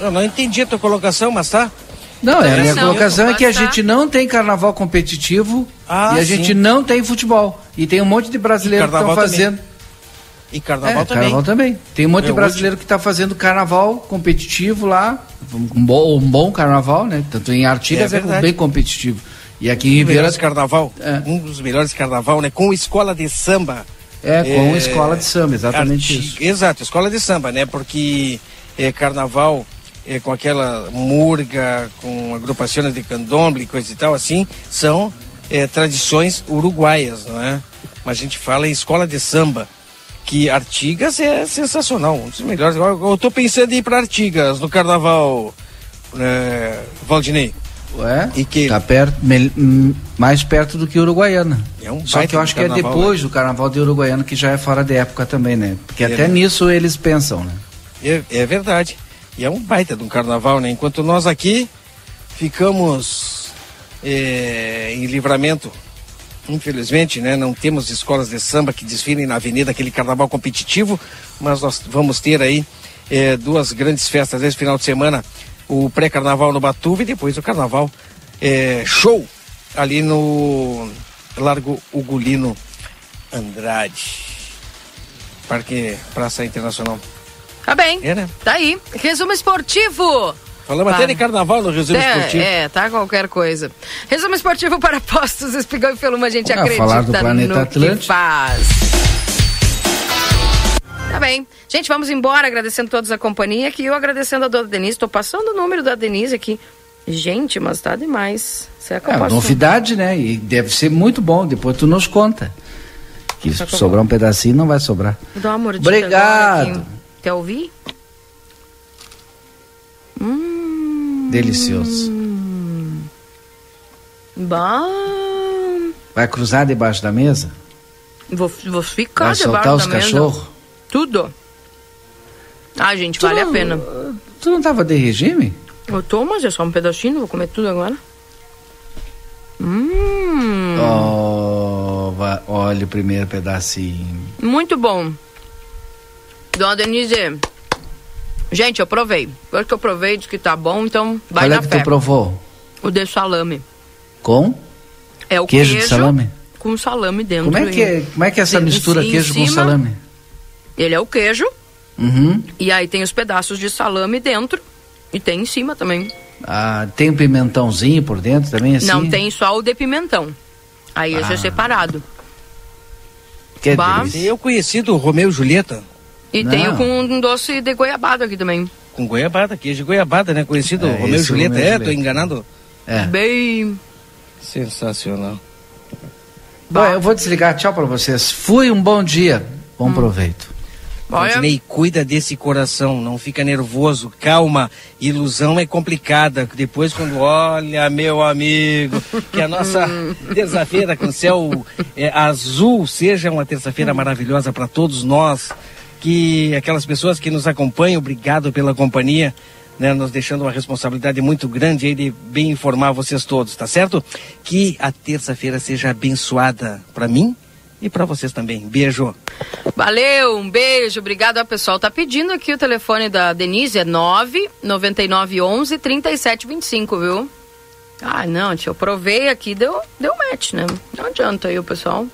Eu não entendi a tua colocação, mas tá. Não, é, a minha Não, colocação é que a tá. gente não tem carnaval competitivo Ah, e a sim. gente não tem futebol. E tem um monte de brasileiro que estão também. fazendo. E carnaval é, também. carnaval também. Tem um monte É, de brasileiro que está fazendo carnaval competitivo lá, um bom, um bom carnaval, né? Tanto em Artigas É é, verdade. bem competitivo. E aqui em Um dos Ribeira melhores carnaval. Um dos melhores carnaval, né? Com escola de samba. É, com escola de samba, exatamente arti- isso. Exato, escola de samba, né? Porque é, carnaval é, com aquela murga, com agrupações de candomblé e coisa e tal, assim, são é, tradições uruguaias, não é? Mas a gente fala em escola de samba, que Artigas é sensacional, um dos melhores. Eu, tô pensando em ir para Artigas no carnaval, é, Valdinei. Ué? E que Tá perto, mel- hum, mais perto do que Uruguaiana. É um Só que eu acho que é depois do carnaval de Uruguaiana, que já é fora de época também, né? Porque É, até né? nisso eles pensam, né? É, é verdade. E é um baita de um carnaval, né? Enquanto nós aqui ficamos é, em livramento, infelizmente, né? Não temos escolas de samba que desfilem na avenida, aquele carnaval competitivo, mas nós vamos ter aí é, duas grandes festas esse final de semana, o pré-carnaval no Batuva e depois o carnaval é, show ali no Largo Ugolino Andrade. Parque Praça Internacional. Tá bem. É, né? Tá aí. Resumo esportivo. Falamos Tá. até de carnaval no resumo é, esportivo. É, tá qualquer coisa. Resumo esportivo para postos, espigão e feluma, a gente Ah, acredita falar do planeta no Atlântico. que faz. Tá bem. Gente, vamos embora, agradecendo todos a companhia aqui. Eu agradecendo a dona Denise. Tô passando o número da Denise aqui. Gente, mas tá demais. Será que eu É, posso... novidade, né? E deve ser muito bom, depois tu nos conta. Que se eu sobrar um pedacinho, não vai sobrar. Dar uma mordida Obrigado. Quer ouvir? Hum, Delicioso. bom. Vai cruzar debaixo da mesa? Vou, vou ficar Vai debaixo soltar os da mesa. cachorros? Tudo. Ah, gente, Tu vale não- a pena. Tu não tava de regime? Eu tô, mas é só um pedacinho, vou comer tudo agora. Hum, Oh, olha o primeiro pedacinho. muito bom. Dona Denise, gente, eu provei. Depois que eu provei, diz que tá bom, então vai Qual na é que fé. tu provou? O de salame. Com? É o Queijo queijo, de salame? com salame dentro. Como é que é, como é, que é essa mistura queijo com cima, salame? Ele é o queijo, Uhum. e aí tem os pedaços de salame dentro, e tem em cima também. Ah, tem um pimentãozinho por dentro também, assim? Não, tem só o de pimentão. Aí esse é Ah. separado. Que Bah. delícia. Eu conheci do Romeu e Julieta. E Não. tem o com um doce de goiabada aqui também. Com goiabada, queijo de goiabada, né? Conhecido É, Romeu e Julieta. Romeu É, Julieta. tô enganado. É. Bem. Sensacional. Bom, eu vou desligar. Tchau pra vocês. Fui um bom dia. Bom proveito. Olha- Valdinei, cuida desse coração, não fica nervoso, calma. Ilusão é complicada. Depois, quando olha, meu amigo, que a nossa terça-feira com céu é, azul seja uma terça-feira maravilhosa para todos nós. Que aquelas pessoas que nos acompanham, obrigado pela companhia. Né, nos deixando uma responsabilidade muito grande aí de bem informar vocês todos, tá certo? Que a terça-feira seja abençoada para mim e para vocês também. Beijo. Valeu, um beijo, obrigado. O pessoal tá pedindo aqui o telefone da Denise, é 99911 3725, viu? Ah, não, tia, eu provei aqui, deu, deu match, né? Não adianta aí o pessoal.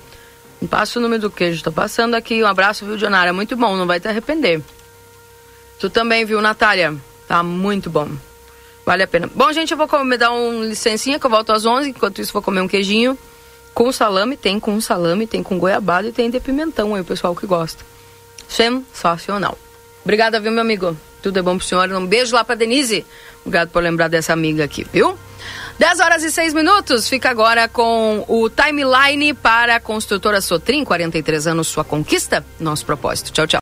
Passa o número do queijo, tô passando aqui. Um abraço, viu, Dionara? Muito bom, não vai te arrepender. Tu também, viu, Natália? Tá muito bom. Vale a pena. Bom, gente, eu vou comer, dar um licencinha que eu volto às 11. Enquanto isso, vou comer um queijinho com salame. Tem com salame, tem com goiabada e tem de pimentão aí, o pessoal que gosta. Sensacional. Obrigada, viu, meu amigo? Tudo é bom pro senhor. Um beijo lá pra Denise. Obrigado por lembrar dessa amiga aqui, viu? 10 horas e 6 minutos. Fica agora com o timeline para a construtora Sotrim. 43 anos, sua conquista. Nosso propósito. Tchau, tchau.